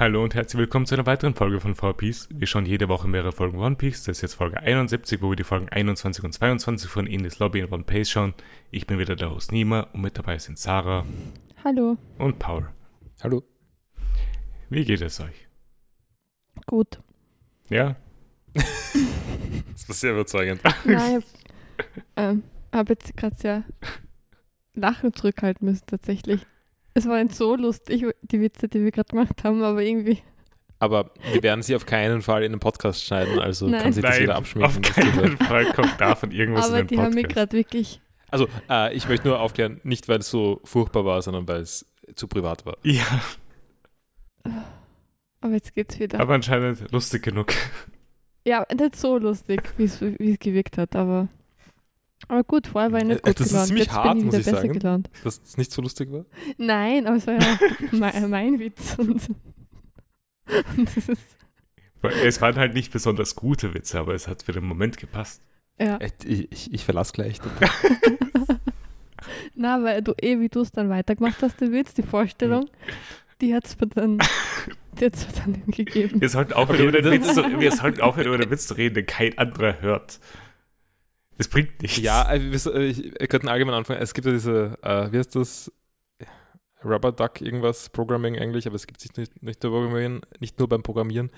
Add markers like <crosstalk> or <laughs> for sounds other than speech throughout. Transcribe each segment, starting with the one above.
Hallo und herzlich willkommen zu einer weiteren Folge von 4Piece. Wir schauen jede Woche mehrere Folgen One Piece. Das ist jetzt Folge 71, wo wir die Folgen 21 und 22 von Indies Lobby in One Piece schauen. Ich bin wieder der Host Nima und mit dabei sind Sarah Hallo. und Paul. Hallo. Wie geht es euch? Gut. Ja? <laughs> Das war sehr überzeugend. <laughs> Nein, ich ähm, habe jetzt gerade sehr Lachen zurückhalten müssen, tatsächlich. Es war nicht so lustig, die Witze, die wir gerade gemacht haben, aber irgendwie. Aber wir werden sie auf keinen Fall in den Podcast schneiden, also Nein. kann sich das jeder auf abschminken. das keinen Fall kommt davon irgendwas aber in die den haben mich Podcast. gerade wirklich. Also, äh, ich möchte nur aufklären, nicht weil es so furchtbar war, sondern weil es zu privat war. Ja, Aber jetzt geht's wieder. aber anscheinend lustig genug. ja, nicht so lustig, wie es gewirkt hat, aber. Aber gut, vorher war ich nicht Äh, gut das ist gelaunt. ziemlich jetzt hart, bin ich muss wieder ich besser sagen. gelaunt. Dass es nicht so lustig war. Nein, aber es war ja <laughs> mein, mein Witz. Und, und das ist. Es waren halt nicht besonders gute Witze, aber es hat für den Moment gepasst. Ja. Äh, Ich, ich, ich verlasse gleich. <laughs> Na, weil du eh, wie du es dann weitergemacht hast, den Witz, die Vorstellung, die hat es mir dann, die hat's mir dann gegeben. Wir sollten aufhören, Okay, über den <laughs> Witz zu, wir sollten aufhören, über den Witz zu reden, den kein anderer hört. Das bringt nichts. Ja, äh, wir, so- äh, ich, wir könnten allgemein anfangen. Es gibt ja diese, äh, wie heißt das? Rubber Duck irgendwas, Programming eigentlich, aber es gibt sich nicht, nicht, nur, Programmieren, nicht nur beim Programmieren.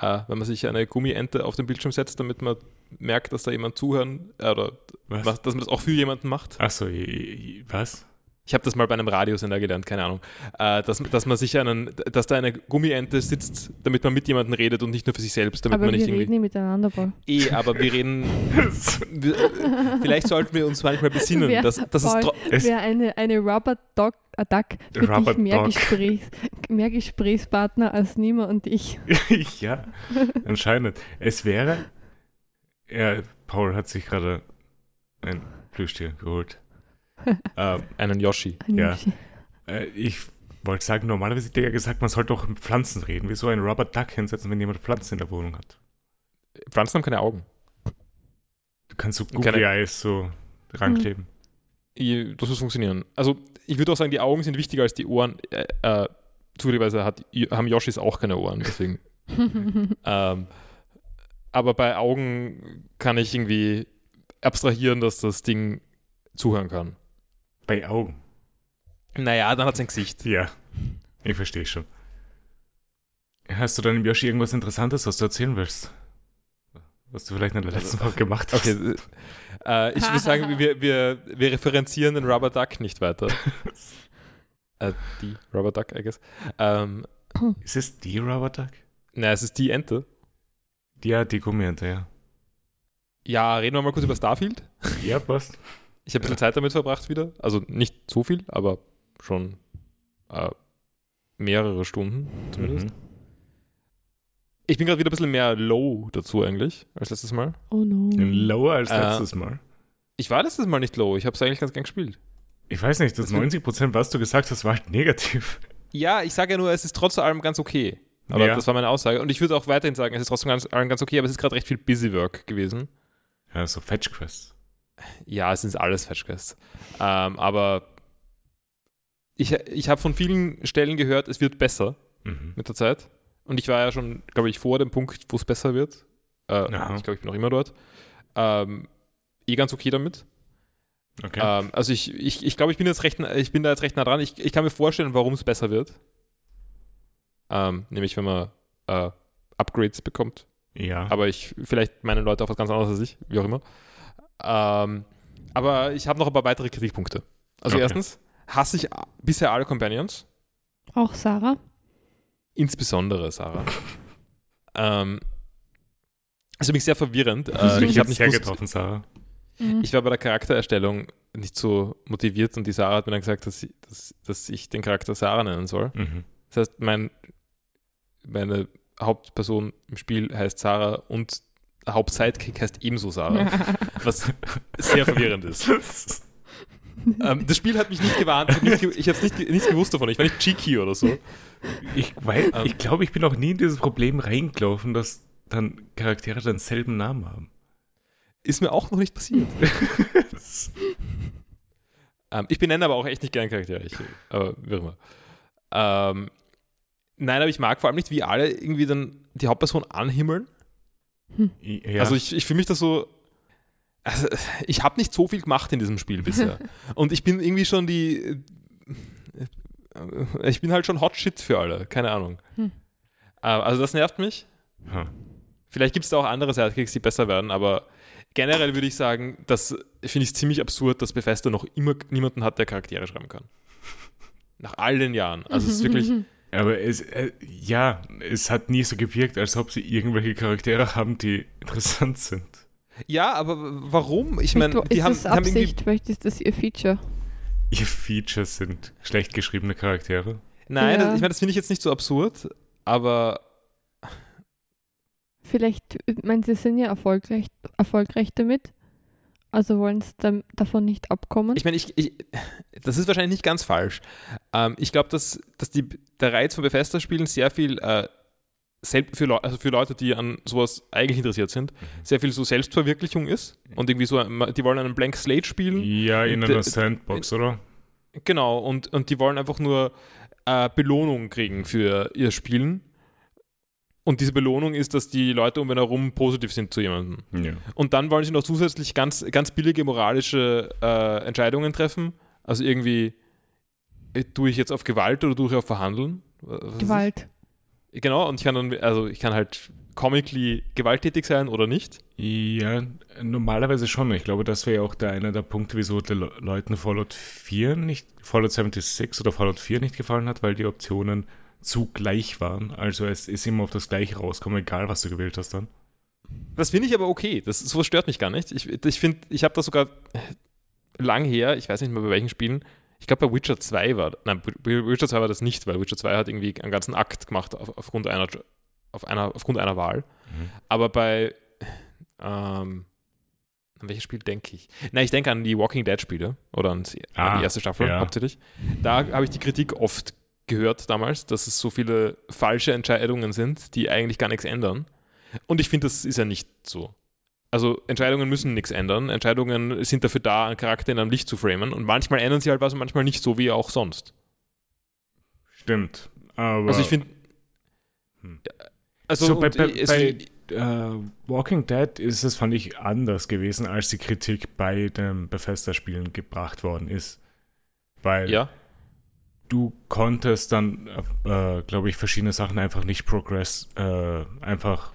Äh, wenn man sich eine Gummiente auf den Bildschirm setzt, damit man merkt, dass da jemand zuhören, äh, oder was, dass man das auch für jemanden macht. Achso, was? Ich habe das mal bei einem Radiosender gelernt, keine Ahnung. Äh, dass, dass man sich einen, dass da eine Gummiente sitzt, damit man mit jemandem redet und nicht nur für sich selbst, damit Aber man wir nicht reden irgendwie. nicht miteinander, Paul. Eh, aber wir reden. <laughs> Wir, vielleicht sollten wir uns manchmal besinnen, Wer- dass, dass es Paul, Es- Wäre eine, eine Rubber Dog, a Duck für Rubber dich mehr, Dog. Gesprächs, mehr Gesprächspartner als Nima und ich. <laughs> ja, anscheinend. Es wäre. Ja, Paul hat sich gerade ein Plüschtier geholt. <laughs> ähm, einen Yoshi. Ja. äh, ich wollte sagen, normalerweise hätte ich ja gesagt, man sollte auch mit Pflanzen reden. Wieso ein Rubber Duck hinsetzen, wenn jemand Pflanzen in der Wohnung hat? Pflanzen haben keine Augen. Du kannst so Googly Eyes so rankleben. I- Das muss funktionieren. Also, ich würde auch sagen, die Augen sind wichtiger als die Ohren. Äh, äh, zufälligerweise hat, haben Yoshis auch keine Ohren, deswegen. <laughs> ähm, aber bei Augen kann ich irgendwie abstrahieren, dass das Ding zuhören kann. Bei Augen. Naja, dann hat es ein Gesicht. Ja, ich verstehe schon. Hast du dann im Yoshi irgendwas Interessantes, was du erzählen willst? Was du vielleicht in der letzten Folge gemacht hast? Okay, äh, ich würde sagen, wir, wir, wir referenzieren den Rubber Duck nicht weiter. <laughs> äh, die Rubber Duck, I guess. Ähm, Ist es die Rubber Duck? na, es ist die Ente. Ja, die Gummiente, ja. Ja, reden wir mal kurz über Starfield. Ja, passt. Ich habe ein bisschen Zeit damit verbracht wieder. Also nicht so viel, aber schon äh, mehrere Stunden zumindest. Mhm. Ich bin gerade wieder ein bisschen mehr low dazu eigentlich als letztes Mal. oh no. Lower als Äh, letztes Mal. Ich war letztes Mal nicht low. Ich habe es eigentlich ganz gern gespielt. Ich weiß nicht, das das wird- 90%, was du gesagt hast, war halt negativ. Ja, ich sage ja nur, es ist trotz allem ganz okay. Aber Ja. das war meine Aussage. Und ich würde auch weiterhin sagen, es ist trotzdem ganz, allem ganz okay, aber es ist gerade recht viel Busy Work gewesen. Ja, so Fetch Quests. Ja, es sind alles Fetch Quests. Ähm, aber ich, ich habe von vielen Stellen gehört, es wird besser Mhm. mit der Zeit. Und ich war ja schon, glaube ich, vor dem Punkt, wo es besser wird. Äh, ich glaube, ich bin noch immer dort. Ähm, eh ganz okay damit. Okay. Ähm, also ich, ich, ich glaube, ich bin jetzt recht, ich bin da jetzt recht nah dran. Ich, ich kann mir vorstellen, warum es besser wird. Ähm, nämlich, wenn man äh, Upgrades bekommt. ja. Aber ich, vielleicht meinen Leute auch was ganz anderes als ich, wie auch immer. Ähm, aber ich habe noch ein paar weitere Kritikpunkte. Also Okay. erstens hasse ich bisher alle Companions, Auch Sarah? insbesondere Sarah. <laughs> ähm, ist übrigens sehr verwirrend. Das Äh, mich ich, hab jetzt nicht sehr gewusst, getroffen, Sarah. Mhm. ich war bei der Charaktererstellung nicht so motiviert und die Sarah hat mir dann gesagt, dass, sie, dass, dass ich den Charakter Sarah nennen soll. Mhm. Das heißt, mein, meine Hauptperson im Spiel heißt Sarah und Hauptsidekick heißt ebenso Sarah, was sehr verwirrend ist. Ähm, das Spiel hat mich nicht gewarnt, ich habe nicht, ge ich nicht, nichts gewusst davon. Ich war nicht cheeky oder so. Ich, Ähm. ich glaube, ich bin auch nie in dieses Problem reingelaufen, dass dann Charaktere denselben Namen haben. Ist mir auch noch nicht passiert. Ähm, ich benenne aber auch echt nicht gern Charaktere. Ich, aber wie immer. Ähm, Nein, aber ich mag vor allem nicht, wie alle irgendwie dann die Hauptperson anhimmeln. Ja. Also ich, ich fühle mich da so. Also ich habe nicht so viel gemacht in diesem Spiel bisher. <laughs> Und ich bin irgendwie schon die. Ich bin halt schon Hot Shit für alle, keine Ahnung. Hm. Äh, Also das nervt mich. Hm. Vielleicht gibt es da auch andere Sidekicks, die besser werden, aber generell würde ich sagen, das finde ich ziemlich absurd, dass Bethesda noch immer niemanden hat, der Charaktere schreiben kann. Nach all den Jahren. Also es ist wirklich. <laughs> Aber es, äh, ja, es hat nie so gewirkt, als ob sie irgendwelche Charaktere haben, die interessant sind. Ja, aber warum? Ich meine, ist die haben, das haben. Absicht, vielleicht ist das ihr Feature. Ihr Features sind schlecht geschriebene Charaktere. Nein, Ja. das, ich meine, das finde ich jetzt nicht so absurd, aber Vielleicht, ich meine, sie sind ja erfolgreich, erfolgreich damit. Also wollen sie dann davon nicht abkommen. ich meine, ich, ich, das ist wahrscheinlich nicht ganz falsch. Ähm, ich glaube, dass, dass die, der Reiz von Bethesda-Spielen sehr viel, äh, selb, für, Leu also für Leute, die an sowas eigentlich interessiert sind, sehr viel so Selbstverwirklichung ist und irgendwie so, die wollen einen Blank Slate spielen. Ja, in einer äh, Sandbox, oder? Genau, und, und die wollen einfach nur äh, Belohnung kriegen für ihr Spielen. Und diese Belohnung ist, dass die Leute um ihn herum positiv sind zu jemandem. Ja. Und dann wollen sie noch zusätzlich ganz, ganz billige moralische äh, Entscheidungen treffen. Also irgendwie, äh, tue ich jetzt auf Gewalt oder tue ich auf Verhandeln? Was Gewalt. Ich? Genau, und ich kann dann, also ich kann halt comically gewalttätig sein oder nicht. Ja, normalerweise schon. Ich glaube, das wäre ja auch der einer der Punkte, wieso den Le Leuten Fallout 4 nicht, Fallout 76 oder Fallout 4 nicht gefallen hat, weil die Optionen zu gleich waren. Also es ist immer auf das Gleiche rauskommen, egal was du gewählt hast dann. Das finde ich aber okay. Das, sowas stört mich gar nicht. Ich, ich finde, ich habe das sogar lang her, ich weiß nicht mehr bei welchen Spielen, ich glaube bei Witcher 2 war, nein, bei Witcher 2 war das nicht, weil Witcher 2 hat irgendwie einen ganzen Akt gemacht auf, aufgrund, einer, auf einer, aufgrund einer Wahl. Mhm. Aber bei, ähm, an welches Spiel denke ich? Nein, ich denke an die Walking Dead Spiele oder an die, an Ah, die erste Staffel ja. hauptsächlich. Da habe ich die Kritik oft gehört damals, dass es so viele falsche Entscheidungen sind, die eigentlich gar nichts ändern. Und ich finde, das ist ja nicht so. Also Entscheidungen müssen nichts ändern. Entscheidungen sind dafür da, einen Charakter in einem Licht zu framen. Und manchmal ändern sie halt was und manchmal nicht, so wie auch sonst. Stimmt. Aber Also ich finde. Hm. Also So, bei- bei- es- bei- äh, Walking Dead ist es, fand ich, anders gewesen, als die Kritik bei den Bethesda-Spielen gebracht worden ist. Weil ja, du konntest dann, äh, glaube ich, verschiedene Sachen einfach nicht progress, äh, einfach,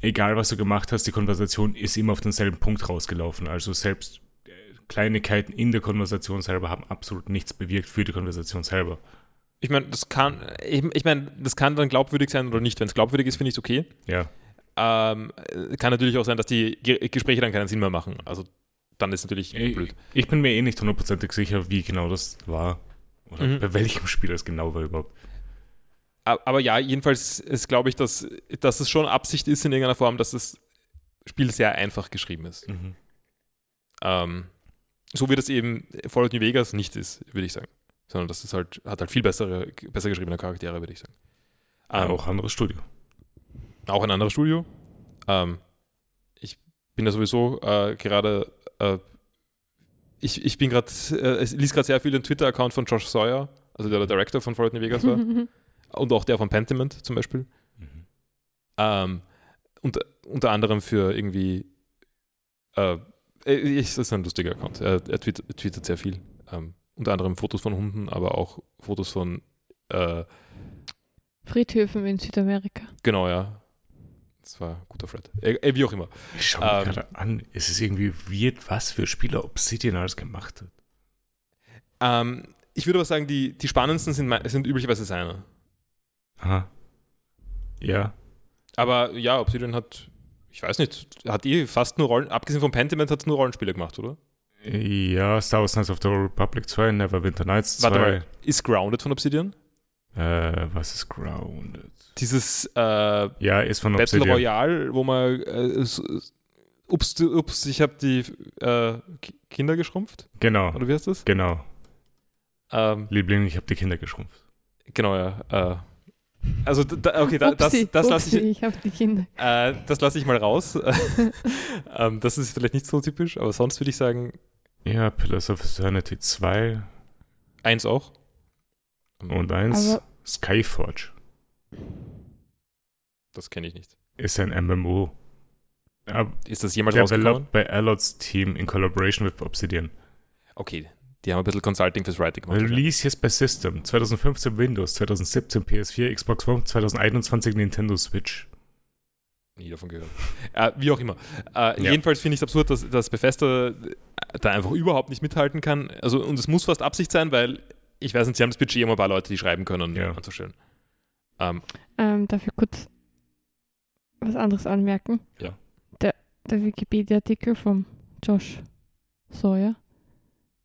egal was du gemacht hast, die Konversation ist immer auf denselben Punkt rausgelaufen. Also selbst äh, Kleinigkeiten in der Konversation selber haben absolut nichts bewirkt für die Konversation selber. ich meine, das kann, ich, ich meine, das kann dann glaubwürdig sein oder nicht. Wenn es glaubwürdig ist, finde ich es okay. Ja. Ähm, äh, kann natürlich auch sein, dass die Ge Gespräche dann keinen Sinn mehr machen. Also dann ist natürlich Ich, blöd. ich bin mir eh nicht hundertprozentig sicher, wie genau das war. Oder Mhm. bei welchem Spiel das genau war überhaupt. Aber ja, jedenfalls ist, glaube ich, dass, dass es schon Absicht ist in irgendeiner Form, dass das Spiel sehr einfach geschrieben ist. Mhm. Ähm, so wie das eben Fallout New Vegas nicht ist, würde ich sagen. Sondern das ist halt, hat halt viel bessere, besser geschriebene Charaktere, würde ich sagen. Ähm, auch anderes Studio. auch ein anderes Studio. Ähm, ich bin da sowieso äh, gerade, äh, ich, ich bin gerade, äh, ich liest gerade sehr viel den Twitter-Account von Josh Sawyer, also der der Director von Fallout New Vegas war, <laughs> und auch der von Pentiment zum Beispiel. Mhm. Ähm, und, unter anderem für irgendwie, äh, ich, das ist ein lustiger Account, er, er tweetet, tweetet sehr viel. Ähm, unter anderem Fotos von Hunden, aber auch Fotos von, äh, Friedhöfen in Südamerika. genau, ja. Das war ein guter Thread. Äh, wie auch immer. Ich schaue mir Ähm, gerade an, es ist irgendwie weird, was für Spieler Obsidian alles gemacht hat. Ähm, ich würde aber sagen, die, die spannendsten sind, sind üblicherweise seine. Aha. Ja. Aber ja, Obsidian hat, ich weiß nicht, hat eh fast nur Rollen, abgesehen von Pentiment hat es nur Rollenspiele gemacht, oder? Ja, Star Wars Knights of the Republic 2, Neverwinter Nights 2. Warte mal, ist Grounded von Obsidian? Äh, was ist Grounded? Dieses äh, Ja, ist von Battle Obsidian. Royale, wo man, äh, ups, ups, ich habe die äh, Ki- Kinder geschrumpft, Genau, oder wie heißt das? genau. Ähm, Liebling, ich habe die Kinder geschrumpft. genau, ja. Äh, also, da, okay, da, das, Upsi, das lasse upsi, ich, ich habe die Kinder. Äh, das lasse ich mal raus. <laughs> ähm, das ist vielleicht nicht so typisch, aber sonst würde ich sagen, Ja, Pillars of Eternity 2 eins auch. Und 1. Aber Skyforge. Das kenne ich nicht. Ist ein MMO. Ab- Ist das jemals rausgekommen? Developed by Allots Team in collaboration with Obsidian. Okay, die haben ein bisschen Consulting fürs Writing gemacht. Release jetzt bei System. 2015 Windows, 2017 PS4, Xbox One, 2021 Nintendo Switch. Nie davon gehört. <laughs> äh, wie auch immer. Äh, Ja. Jedenfalls finde ich es absurd, dass, dass Bethesda da einfach überhaupt nicht mithalten kann. Also, und es muss fast Absicht sein, weil ich weiß nicht, sie haben das Budget, um ein paar Leute, die schreiben können, Ja. anzustellen. Ähm, Ähm, darf ich kurz was anderes anmerken? Ja. Der, der Wikipedia-Artikel von Josh Sawyer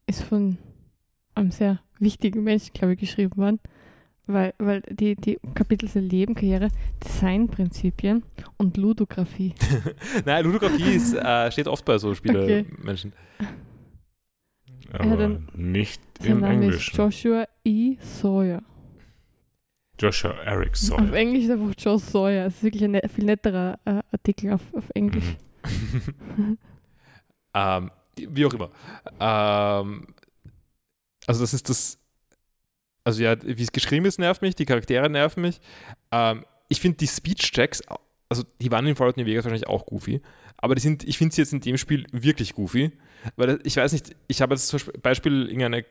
ist von einem sehr wichtigen Menschen, glaube ich, geschrieben worden, weil, weil die, die Kapitel sind Leben, Karriere, Designprinzipien und Ludografie. <laughs> Nein, Ludografie ist, äh, steht oft bei so <laughs> Spielemenschen. Aber dann- nicht im Name ist Englischen. Joshua E. Sawyer. Joshua Eric Auf Sawyer. Englisch ist einfach Josh Sawyer. Es ist wirklich ein ne- viel netterer äh, Artikel auf, auf Englisch. Mhm. <laughs> ähm, wie auch immer. Ähm, also das ist das, also ja, wie es geschrieben ist, nervt mich, die Charaktere nerven mich. Ähm, ich finde die Speech-Checks, also die waren in Fallout New Vegas wahrscheinlich auch goofy, aber die sind, ich finde sie jetzt in dem Spiel wirklich goofy, weil ich weiß nicht, ich habe jetzt zum Beispiel irgendeine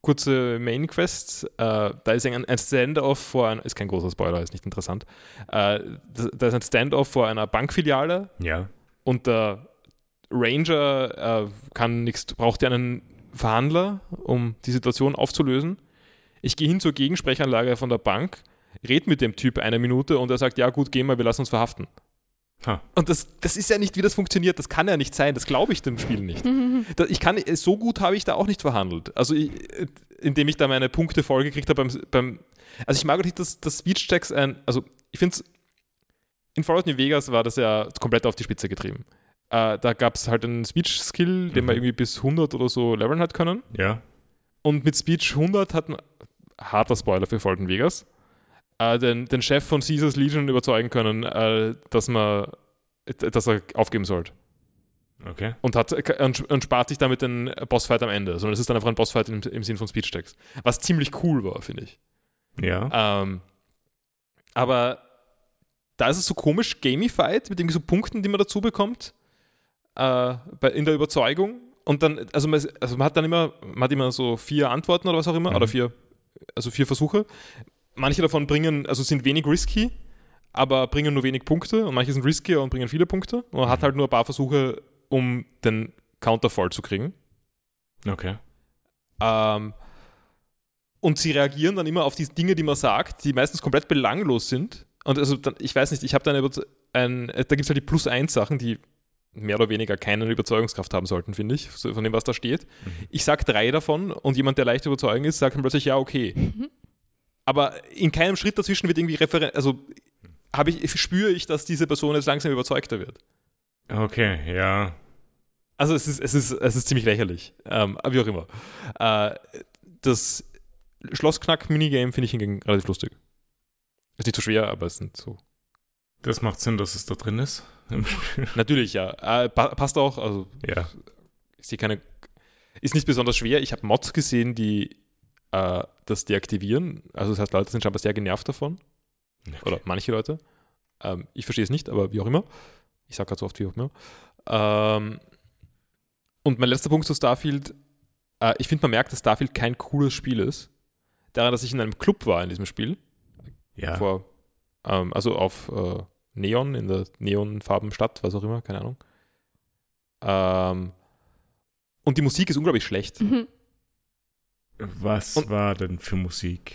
kurze Main-Quest, äh, da ist ein, ein Stand-off vor, ein, ist kein großer Spoiler, ist nicht interessant, äh, da, da ist ein Stand-off vor einer Bankfiliale. Ja. und der Ranger äh, kann nichts, braucht ja einen Verhandler, um die Situation aufzulösen. Ich gehe hin zur Gegensprechanlage von der Bank, red mit dem Typ eine Minute und er sagt, ja gut, geh mal, wir lassen uns verhaften. Ha. Und das, das ist ja nicht, wie das funktioniert. Das kann ja nicht sein. Das glaube ich dem Spiel nicht. <laughs> Ich kann, so gut habe ich da auch nicht verhandelt. Also, ich, indem ich da meine Punkte vollgekriegt habe beim, beim. Also, ich mag auch nicht, dass das Speech-Checks ein. Also, ich finde es. In Fallout New Vegas war das ja komplett auf die Spitze getrieben. Äh, da gab es halt einen Speech-Skill, den man Mhm. irgendwie bis 100 oder so leveln hat können. Ja. Und mit Speech 100 hat man. Harter Spoiler für Fallout New Vegas. Äh, den, den Chef von Caesars Legion überzeugen können, äh, dass man. dass er aufgeben sollte Okay. und, hat, und, und spart sich damit den Bossfight am Ende, sondern es ist dann einfach ein Bossfight im, im Sinn von Speech-Tags. Was ziemlich cool war, finde ich. Ja. Ähm, aber da ist es so komisch gamified mit irgendwie so Punkten, die man dazu bekommt äh, bei, in der Überzeugung. Und dann, also man, also man hat dann immer, man hat immer so vier Antworten oder was auch immer, Mhm. oder vier, also vier Versuche. Manche davon bringen, also sind wenig risky, aber bringen nur wenig Punkte und manche sind riskier und bringen viele Punkte. Und man hat Mhm. halt nur ein paar Versuche, um den Counter voll zu kriegen. Okay. Ähm, und sie reagieren dann immer auf die Dinge, die man sagt, die meistens komplett belanglos sind. Und also, dann, ich weiß nicht, ich habe da eine, Überze- ein, da gibt es halt die Plus-1-Sachen, die mehr oder weniger keine Überzeugungskraft haben sollten, finde ich, von dem, was da steht. Mhm. Ich sage drei davon und jemand, der leicht zu überzeugen ist, sagt dann plötzlich, ja, okay. Mhm. Aber in keinem Schritt dazwischen wird irgendwie Referen also habe ich, spüre ich, dass diese Person jetzt langsam überzeugter wird. Okay, ja. Also es ist, es ist, es ist ziemlich lächerlich. Ähm, aber wie auch immer. Äh, das Schlossknack-Minigame finde ich hingegen relativ lustig. Ist nicht so schwer, aber es sind so. Das macht Sinn, dass es da drin ist. <laughs> Natürlich, ja. Äh, pa passt auch. Also ja. ist hier keine. Ist nicht besonders schwer. Ich habe Mods gesehen, die äh, das deaktivieren. Also das heißt, Leute sind scheinbar sehr genervt davon. Oder manche Leute. Ähm, ich verstehe es nicht, aber wie auch immer. Ich sage gerade so oft wie auch immer. Ähm, und mein letzter Punkt zu Starfield. Äh, ich finde, man merkt, dass Starfield kein cooles Spiel ist. Daran, dass ich in einem Club war in diesem Spiel. Ja. Vor, ähm, also auf äh, Neon, in der Neonfarbenstadt, was auch immer, keine Ahnung. Ähm, und die Musik ist unglaublich schlecht. Mhm. Was Und- war denn für Musik?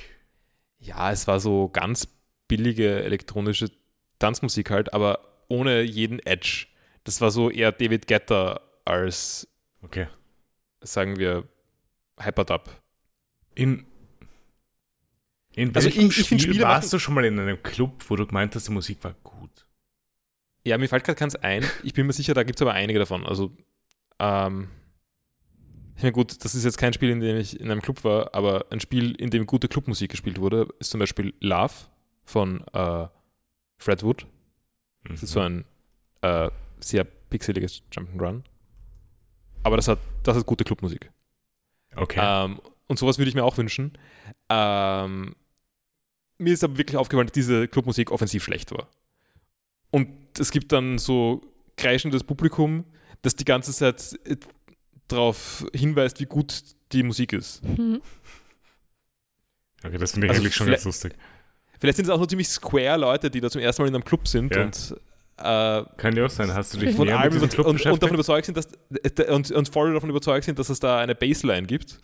Ja, es war so ganz billige elektronische Tanzmusik halt, aber ohne jeden Edge. Das war so eher David Guetta als, Okay. sagen wir, Hyperdub. In, in Also welchem ich- ich Spiel Spiele warst du schon mal in einem Club, wo du gemeint hast, die Musik war gut? Ja, mir fällt gerade keins ein. Ich bin mir sicher, da gibt es aber einige davon. Also, ähm, ich meine, gut, das ist jetzt kein Spiel, in dem ich in einem Club war, aber ein Spiel, in dem gute Clubmusik gespielt wurde, ist zum Beispiel Love von äh, Fred Wood. Das ist so ein äh, sehr pixeliges Jump'n'Run. Aber das hat, das hat gute Clubmusik. Okay. Ähm, und sowas würde ich mir auch wünschen. Ähm, mir ist aber wirklich aufgefallen, dass diese Clubmusik offensiv schlecht war. Und es gibt dann so kreischendes Publikum, das die ganze Zeit äh, darauf hinweist, wie gut die Musik ist. Mhm. Okay, das finde ich Also eigentlich schon ganz lustig. Vielleicht sind es auch nur ziemlich square Leute, die da zum ersten Mal in einem Club sind Ja. und äh, Kann ja auch sein. Hast du dich von allem mit Club und, und davon überzeugt sind, dass und, und voll davon überzeugt sind, dass es da eine Baseline gibt.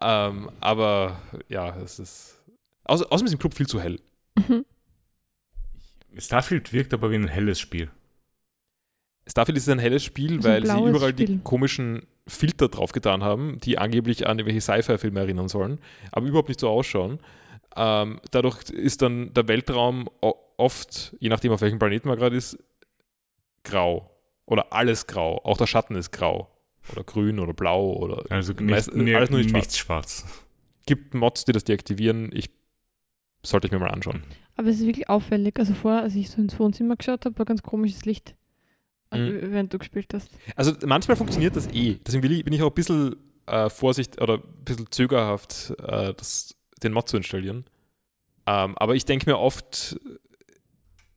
Ähm, aber ja, es ist. Außer, außerdem ist im Club viel zu hell. Mhm. Starfield wirkt aber wie ein helles Spiel. Starfield ist ein helles Spiel, weil sie überall die Spiel. komischen Filter drauf getan haben, die angeblich an irgendwelche Sci-Fi-Filme erinnern sollen, aber überhaupt nicht so ausschauen. Ähm, dadurch ist dann der Weltraum oft, je nachdem auf welchem Planeten man gerade ist, grau. Oder alles grau. Auch der Schatten ist grau. Oder grün oder blau oder Also nicht, Meist- nee, alles nur nicht nichts schwarz. gibt Mods, die das deaktivieren. Ich sollte ich mir mal anschauen. Aber es ist wirklich auffällig. Also vorher, als ich so ins Wohnzimmer geschaut habe, war ganz komisches Licht. Also, Mhm. Während du gespielt hast. Also manchmal funktioniert das eh. Deswegen will ich, bin ich auch ein bisschen äh, vorsicht oder ein bisschen zögerhaft, äh, das, den Mod zu installieren. Ähm, aber ich denke mir oft,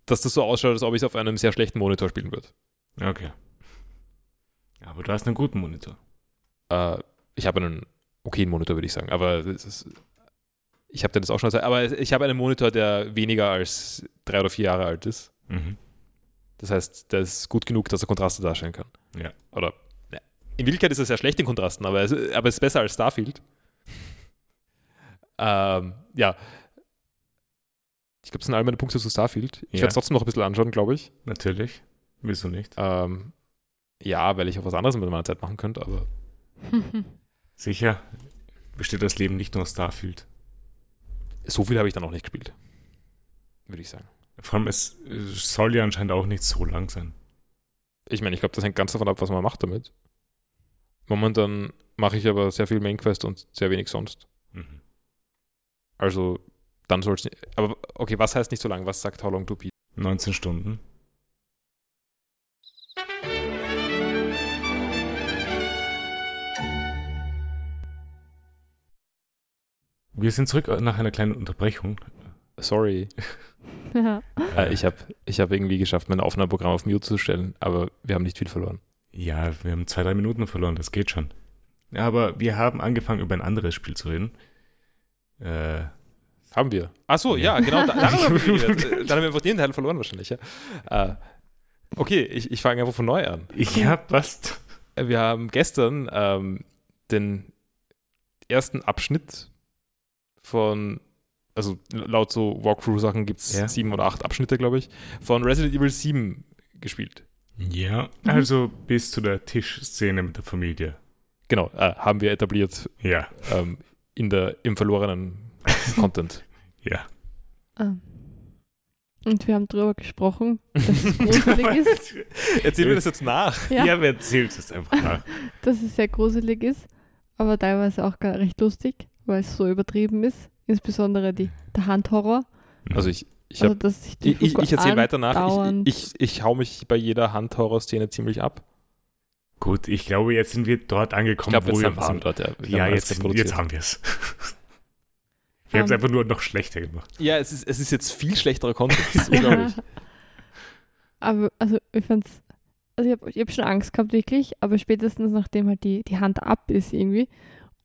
dass das so ausschaut, als ob ich es auf einem sehr schlechten Monitor spielen würde. Okay. Aber du hast einen guten Monitor. Äh, ich habe einen okayen Monitor, würde ich sagen. Aber ist, ich habe den das auch schon. Aber ich habe einen Monitor, der weniger als drei oder vier Jahre alt ist. Mhm. Das heißt, der ist gut genug, dass er Kontraste darstellen kann. Ja. Oder in Wirklichkeit ist er sehr schlecht in Kontrasten, aber es, aber es ist besser als Starfield. <laughs> ähm, ja. Ich glaube, das sind all meine Punkte zu Starfield. Ich Ja. werde es trotzdem noch ein bisschen anschauen, glaube ich. Natürlich. Wieso nicht? Ähm, ja, weil ich auch was anderes mit meiner Zeit machen könnte, aber <laughs> Sicher besteht das Leben nicht nur aus Starfield. so viel habe ich dann auch nicht gespielt. Würde ich sagen. Vor allem, es soll ja anscheinend auch nicht so lang sein. Ich meine, ich glaube, das hängt ganz davon ab, was man macht damit. Momentan mache ich aber sehr viel Mainquest und sehr wenig sonst. Mhm. Also, dann soll es nicht. Aber okay, was heißt nicht so lang? Was sagt How Long to Beat? 19 Stunden. Wir sind zurück nach einer kleinen Unterbrechung. Sorry. <laughs> ja. Äh, ich habe ich hab irgendwie geschafft, mein Aufnahmeprogramm auf Mute zu stellen, aber wir haben nicht viel verloren. Ja, wir haben zwei, drei Minuten verloren, das geht schon. Ja, aber wir haben angefangen, über ein anderes Spiel zu reden. Äh, Haben wir. Ach so, ja, Ja. genau. Da, darüber <laughs> haben wir. Äh, Dann haben wir einfach den Teil verloren wahrscheinlich, ja. Äh, okay, ich, ich fange einfach von neu an. ich hab was. Äh, Wir haben gestern ähm, den ersten Abschnitt von, also laut so Walkthrough-Sachen gibt es Ja. sieben oder acht Abschnitte, glaube ich, von Resident Evil 7 gespielt. Ja, Mhm. also bis zu der Tischszene mit der Familie. Genau, äh, haben wir etabliert Ja, ähm, in der, im verlorenen <laughs> Content. ja. Ah. Und wir haben darüber gesprochen, dass es <laughs> gruselig ist. Erzähl mir das jetzt nach. Ja, Ja, wer erzählt es einfach nach? dass es sehr gruselig ist, aber teilweise auch gar recht lustig, weil es so übertrieben ist. Insbesondere die, der Handhorror. Also ich, ich, also, hab, die ich, ich, ich erzähle weiter nach. Ich, ich, ich hau mich bei jeder Handhorror-Szene ziemlich ab. Gut, ich glaube, jetzt sind wir dort Ich angekommen, glaube, wo jetzt wir waren. dort, ja. Wir Ja, jetzt, jetzt haben <laughs> wir es. Wir haben es Ähm. einfach nur noch schlechter gemacht. Ja, es ist, es ist jetzt viel schlechterer ist unglaublich. <laughs> aber also ich fand's, also ich habe ich hab schon Angst gehabt wirklich, aber spätestens nachdem halt die, die Hand ab ist irgendwie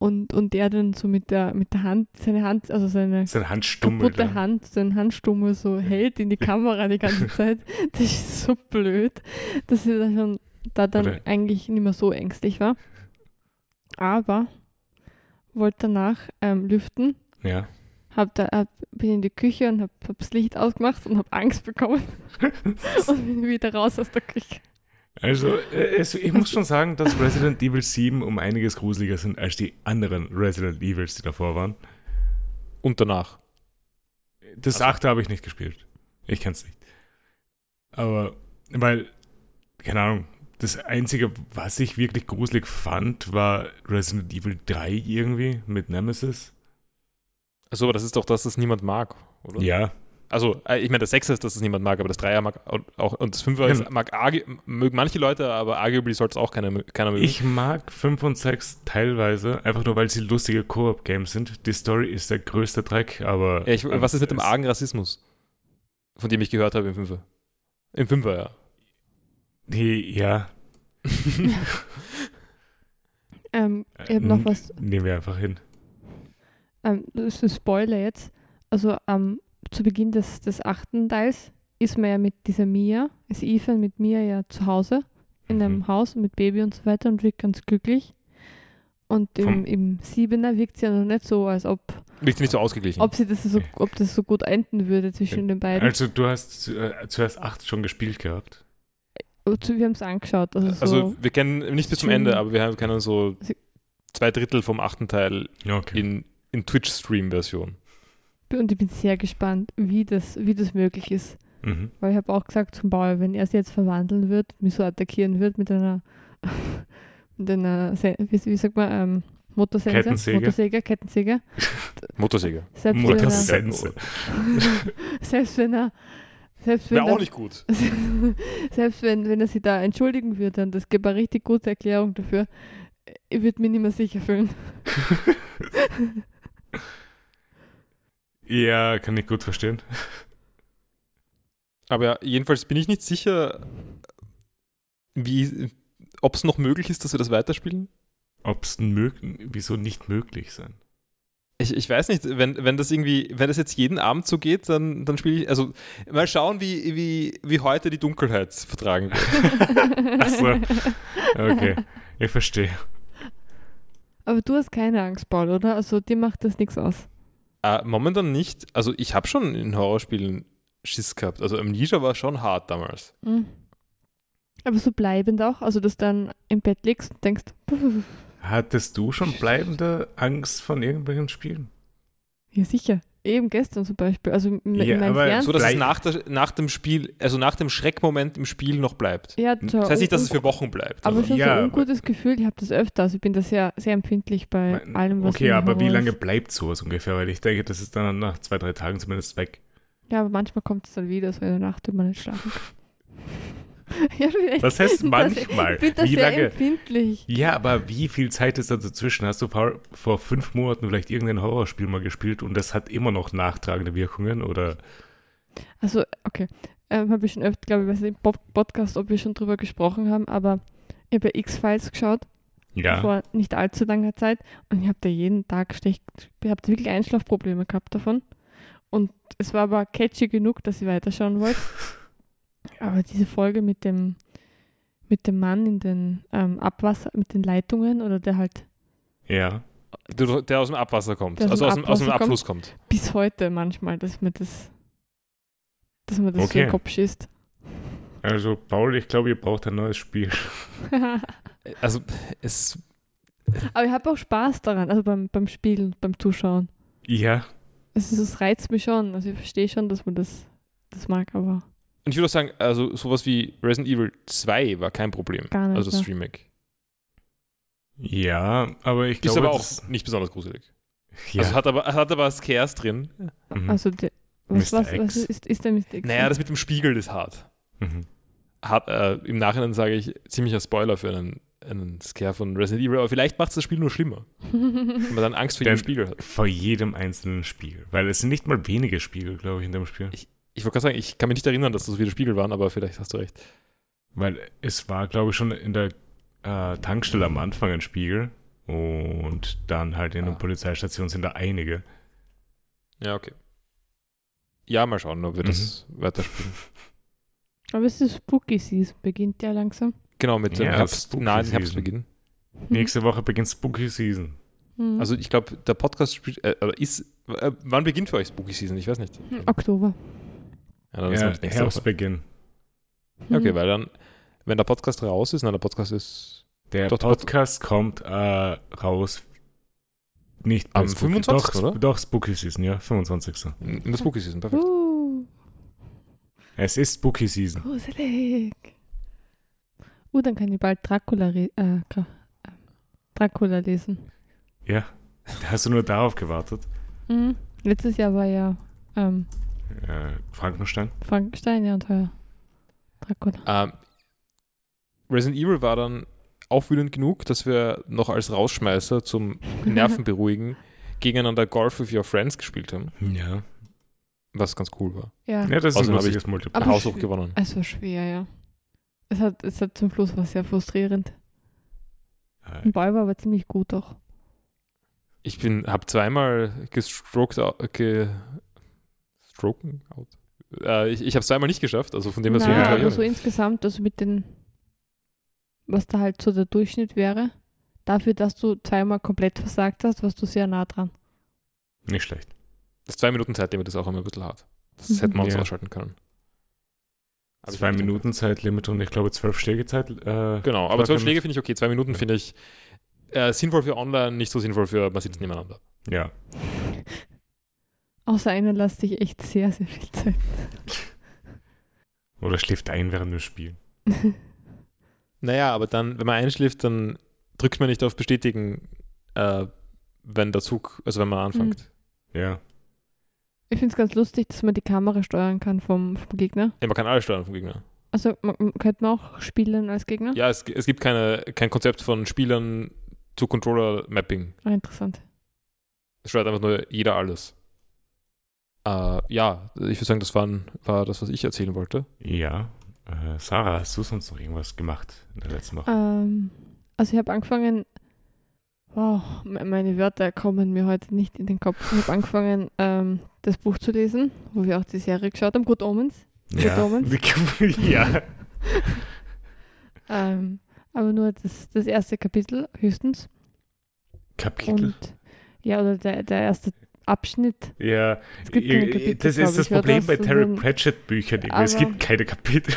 und, und der dann so mit der mit der Hand, seine Hand, also seine Seine kaputte. Hand, seine Handstummel so hält in die Kamera die ganze <laughs> Zeit, das ist so blöd, dass ich da schon da dann Oder- eigentlich nicht mehr so ängstlich war. Aber wollte danach ähm, lüften Ja. hab da, hab, bin in die Küche und hab, hab das Licht ausgemacht und hab Angst bekommen <laughs> und bin wieder raus aus der Küche. Also, äh, es, ich muss schon sagen, dass Resident Evil 7 um einiges gruseliger sind als die anderen Resident Evils, die davor waren. Und danach. Das Ach so. achte habe ich nicht gespielt. Ich kenn's nicht. Aber, weil, keine Ahnung, das Einzige, was ich wirklich gruselig fand, war Resident Evil 3 irgendwie mit Nemesis. Achso, aber das ist doch das, das niemand mag, oder? Ja, Also, äh, ich meine, das Sechser ist, dass es niemand mag, aber das Dreier mag auch, und das Fünfer ist, mag argu- mögen manche Leute, aber arguably soll es auch keiner, keiner mögen. Ich mag 5 und 6 teilweise, einfach nur weil sie lustige Koop-Games sind. Die Story ist der größte Dreck, aber. ja, ich, was ist mit dem argen Rassismus? Von dem ich gehört habe im Fünfer. Im Fünfer, ja. Die, ja, <laughs> Ähm, ich äh, habe noch n- was, Nehmen wir einfach hin. ähm, das ist ein Spoiler jetzt. Also ähm, zu Beginn des, des achten Teils ist man ja mit dieser Mia, ist Ethan mit Mia ja zu Hause in einem Mhm. Haus mit Baby und so weiter und wirkt ganz glücklich. Und Vom- im, im Siebener wirkt sie ja noch nicht so, als ob, Wirkt nicht so ausgeglichen. ob sie das so, ob das so gut enden würde zwischen den beiden. Also, du hast äh, zuerst 8 schon gespielt gehabt. Also, wir haben es angeschaut. Also, so, also, wir kennen nicht bis zum Ende, aber wir haben- kennen so Sie- zwei Drittel vom achten Teil Ja, okay. in, in Twitch-Stream-Version. Und ich bin sehr gespannt, wie das, wie das möglich ist. Mhm. Weil ich habe auch gesagt zum Bauer, wenn er sie jetzt verwandeln wird, mich so attackieren wird mit einer, <laughs> mit einer wie, wie sagt man, ähm, Motorsense, Kettensäge. Motorsäge, Kettensäge. Motorsäge. <laughs> Selbst wenn, er, Motorsense. <laughs> selbst wenn er, selbst wenn Wäre auch er, nicht gut. selbst wenn, wenn er sich da entschuldigen würde, und das gibt eine richtig gute Erklärung dafür, ich würde mich nicht mehr sicher fühlen. Ja, kann ich gut verstehen. <laughs> Aber ja, jedenfalls bin ich nicht sicher, wie, ob es noch möglich ist, dass wir das weiterspielen. Ob es wieso nicht möglich sein? Ich, ich weiß nicht, wenn, wenn das irgendwie, wenn das jetzt jeden Abend so geht, dann, dann spiele ich, also mal schauen, wie, wie, wie heute die Dunkelheit vertragen wird. <laughs> Achso, okay. Ich verstehe. Aber du hast keine Angst, Paul, oder? Also dir macht das nichts aus. Äh, momentan nicht, also ich habe schon in Horrorspielen Schiss gehabt. Also Amnesia war schon hart damals. Mhm. Aber so bleibend auch, also dass du dann im Bett liegst und denkst, puh, Hattest du schon <laughs> bleibende Angst von irgendwelchen Spielen? ja sicher, eben gestern zum Beispiel, also in, Ja, in meinem aber Fern. So, dass es nach, der, nach dem Spiel, also nach dem Schreckmoment im Spiel noch bleibt. ja, Das heißt nicht, dass es für Wochen bleibt. aber aber- schon Ja, so ein ungutes Gefühl, ich habe das öfter, also ich bin da sehr, sehr empfindlich bei allem, was okay, aber wie lange ist. bleibt sowas ungefähr? Weil ich denke, das ist dann nach zwei, drei Tagen zumindest weg. Ja, aber manchmal kommt es dann wieder, so in der Nacht, wenn man nicht schlafen kann. <laughs> <laughs> ja, Was heißt <laughs> das- manchmal? Ich bin da Wie sehr lange? empfindlich. Ja, aber wie viel Zeit ist da dazwischen? Hast du vor, vor fünf Monaten vielleicht irgendein Horrorspiel mal gespielt und das hat immer noch nachtragende Wirkungen? Oder Also, okay. Ähm, habe ich schon öfter, glaube ich, weiß nicht, im Pod- Podcast, ob wir schon drüber gesprochen haben, aber ich habe ja X-Files geschaut, ja, vor nicht allzu langer Zeit, und ich habe da jeden Tag schlecht, ich habe wirklich Einschlafprobleme gehabt davon. Und es war aber catchy genug, dass ich weiterschauen wollte. <laughs> Aber diese Folge mit dem, mit dem Mann in den ähm, Abwasser, mit den Leitungen oder der halt ja. Du- Der aus dem Abwasser kommt. Der aus also dem aus dem, aus dem Abfluss kommt. bis heute manchmal, dass mir das, dass mir das so Okay. im Kopf schießt. Also, Paul, ich glaube, ihr braucht ein neues Spiel. <laughs> Also es Aber ich habe auch Spaß daran, also beim, beim Spielen, beim Zuschauen. Ja, Es, ist, es reizt mich schon. Also ich verstehe schon, dass man das, das mag, aber Und ich würde auch sagen, also sowas wie Resident Evil 2 war kein Problem. Gar nicht, Also das ja. Remake. ja, aber ich Ist glaube, aber auch nicht besonders gruselig. ja, Also hat aber, hat aber Scares drin. mhm, also der, was, was, was ist, ist der Mr. X? Naja, das mit dem Spiegel ist hart. mhm. Hat, äh, Im Nachhinein sage ich, ziemlicher Spoiler für einen, einen Scare von Resident Evil, aber vielleicht macht es das Spiel nur schlimmer, <laughs> wenn man dann Angst vor jedem Spiegel hat. vor jedem einzelnen Spiel. Weil es sind nicht mal wenige Spiele, glaube ich, in dem Spiel. Ich wollte gerade sagen, ich kann mich nicht erinnern, dass das so viele Spiegel waren, aber vielleicht hast du recht. Weil es war, glaube ich, schon in der äh, Tankstelle am Anfang ein Spiegel. Und dann halt in Ah. der Polizeistation sind da einige. Ja, okay. Ja, mal schauen, ob wir Mhm. das weiterspielen. <laughs> aber es ist Spooky Season, beginnt ja langsam. Genau, mit dem Ja, Herbst, Spooky nahe dem Season. Herbstbeginn. Nächste Woche beginnt Spooky Season. Mhm. Also ich glaube, der Podcast spielt, äh, oder ist, äh, wann beginnt für euch Spooky Season? Ich weiß nicht. Oktober. Ja, dann ist Ja, noch nächste Woche. Herbstbeginn. Ja, Okay, Mhm. weil dann, wenn der Podcast raus ist, na, der Podcast ist Der Doch, Podcast kommt äh, raus. Nicht Am Spooky- 25., Doch, oder? Doch, Spooky Season, ja, 25. in der Spooky Season, perfekt. Uh, Es ist Spooky Season. gruselig. Uh, dann kann ich bald Dracula, äh, äh, Dracula lesen. Ja. <laughs> Hast du nur darauf gewartet? Mhm. Letztes Jahr war ja ähm, Äh, Frankenstein. Frankenstein, ja, und heuer Dracula. Ähm, Resident Evil war dann aufwühlend genug, dass wir noch als Rausschmeißer zum <laughs> Nerven beruhigen gegeneinander Golf with Your Friends gespielt haben, Ja. was ganz cool war. Ja, Ja, das ist Außerdem ein habe ich- lustiges Multiplayer. Haus schw- gewonnen. es war schwer, ja. Es hat, es hat zum Schluss war sehr frustrierend. Äh, Ein Ball war aber ziemlich gut auch. Ich bin, habe zweimal gestroked, ge, stroken out. Äh, ich ich habe es zweimal nicht geschafft, also von dem her so aber so insgesamt, also mit den, was da halt so der Durchschnitt wäre, dafür, dass du zweimal komplett versagt hast, warst du sehr nah dran. Nicht schlecht. Das zwei Minuten Zeitlimit ist auch immer ein bisschen hart. Das Mhm. hätten wir uns Ja. ausschalten können. Aber ich Zwei Minuten Zeitlimit und ich glaube zwölf Schlägezeit. Äh, gemacht. Genau, aber zwölf Schläge finde ich okay. Zwei Minuten Ja. finde ich äh, sinnvoll für online, nicht so sinnvoll für man sitzt nebeneinander. Ja. Außer einer lässt sich echt sehr, sehr viel Zeit. Oder schläft ein während dem Spiel. <laughs> Naja, aber dann, wenn man einschläft, dann drückt man nicht auf Bestätigen, äh, wenn der Zug, also wenn man anfängt. Ja. Ich finde es ganz lustig, dass man die Kamera steuern kann vom, vom Gegner. Ja, man kann alles steuern vom Gegner. Also man könnte man auch spielen als Gegner. Ja, es, es gibt keine, kein Konzept von Spielern zu Controller-Mapping. Ah, interessant. Es steuert einfach nur jeder alles. Äh, ja, ich würde sagen, das waren, war das, was ich erzählen wollte. Ja. Äh, Sarah, hast du sonst noch irgendwas gemacht in der letzten Woche? Ähm, also ich habe angefangen, wow, me- meine Wörter kommen mir heute nicht in den Kopf. Ich habe angefangen, ähm, das Buch zu lesen, wo wir auch die Serie geschaut haben, Good Omens. ja. Omens? <laughs> ja. <laughs> Ähm, aber nur das, das erste Kapitel höchstens. Kapitel. Und ja, oder der, der erste Abschnitt. ja. Es gibt keine Kapitel, das ist das ich? Problem bei Terry sind- Pratchett Büchern. irgendwie. Es gibt keine Kapitel.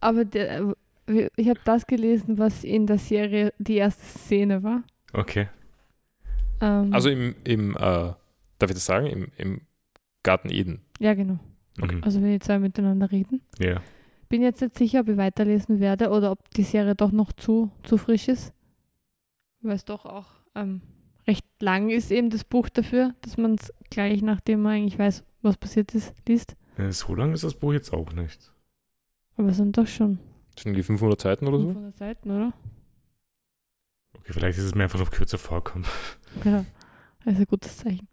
Aber der, äh, ich habe das gelesen, was in der Serie die erste Szene war. Okay. Ähm, Also im, im äh, darf ich das sagen, im, im Garten Eden. ja, genau. Okay. Mhm. Also wenn die zwei miteinander reden. Ja. Bin jetzt nicht sicher, ob ich weiterlesen werde oder ob die Serie doch noch zu, zu frisch ist. Weil es doch auch ähm, recht lang ist, eben das Buch dafür, dass man es gleich nachdem man eigentlich weiß, was passiert ist, liest. So lang ist das Buch jetzt auch nicht. Aber es sind doch schon Schon irgendwie 500 Seiten oder so. 500 Seiten, oder? Okay, vielleicht ist es mir einfach noch kürzer vorkommen. <laughs> Ja, das ist ein gutes Zeichen.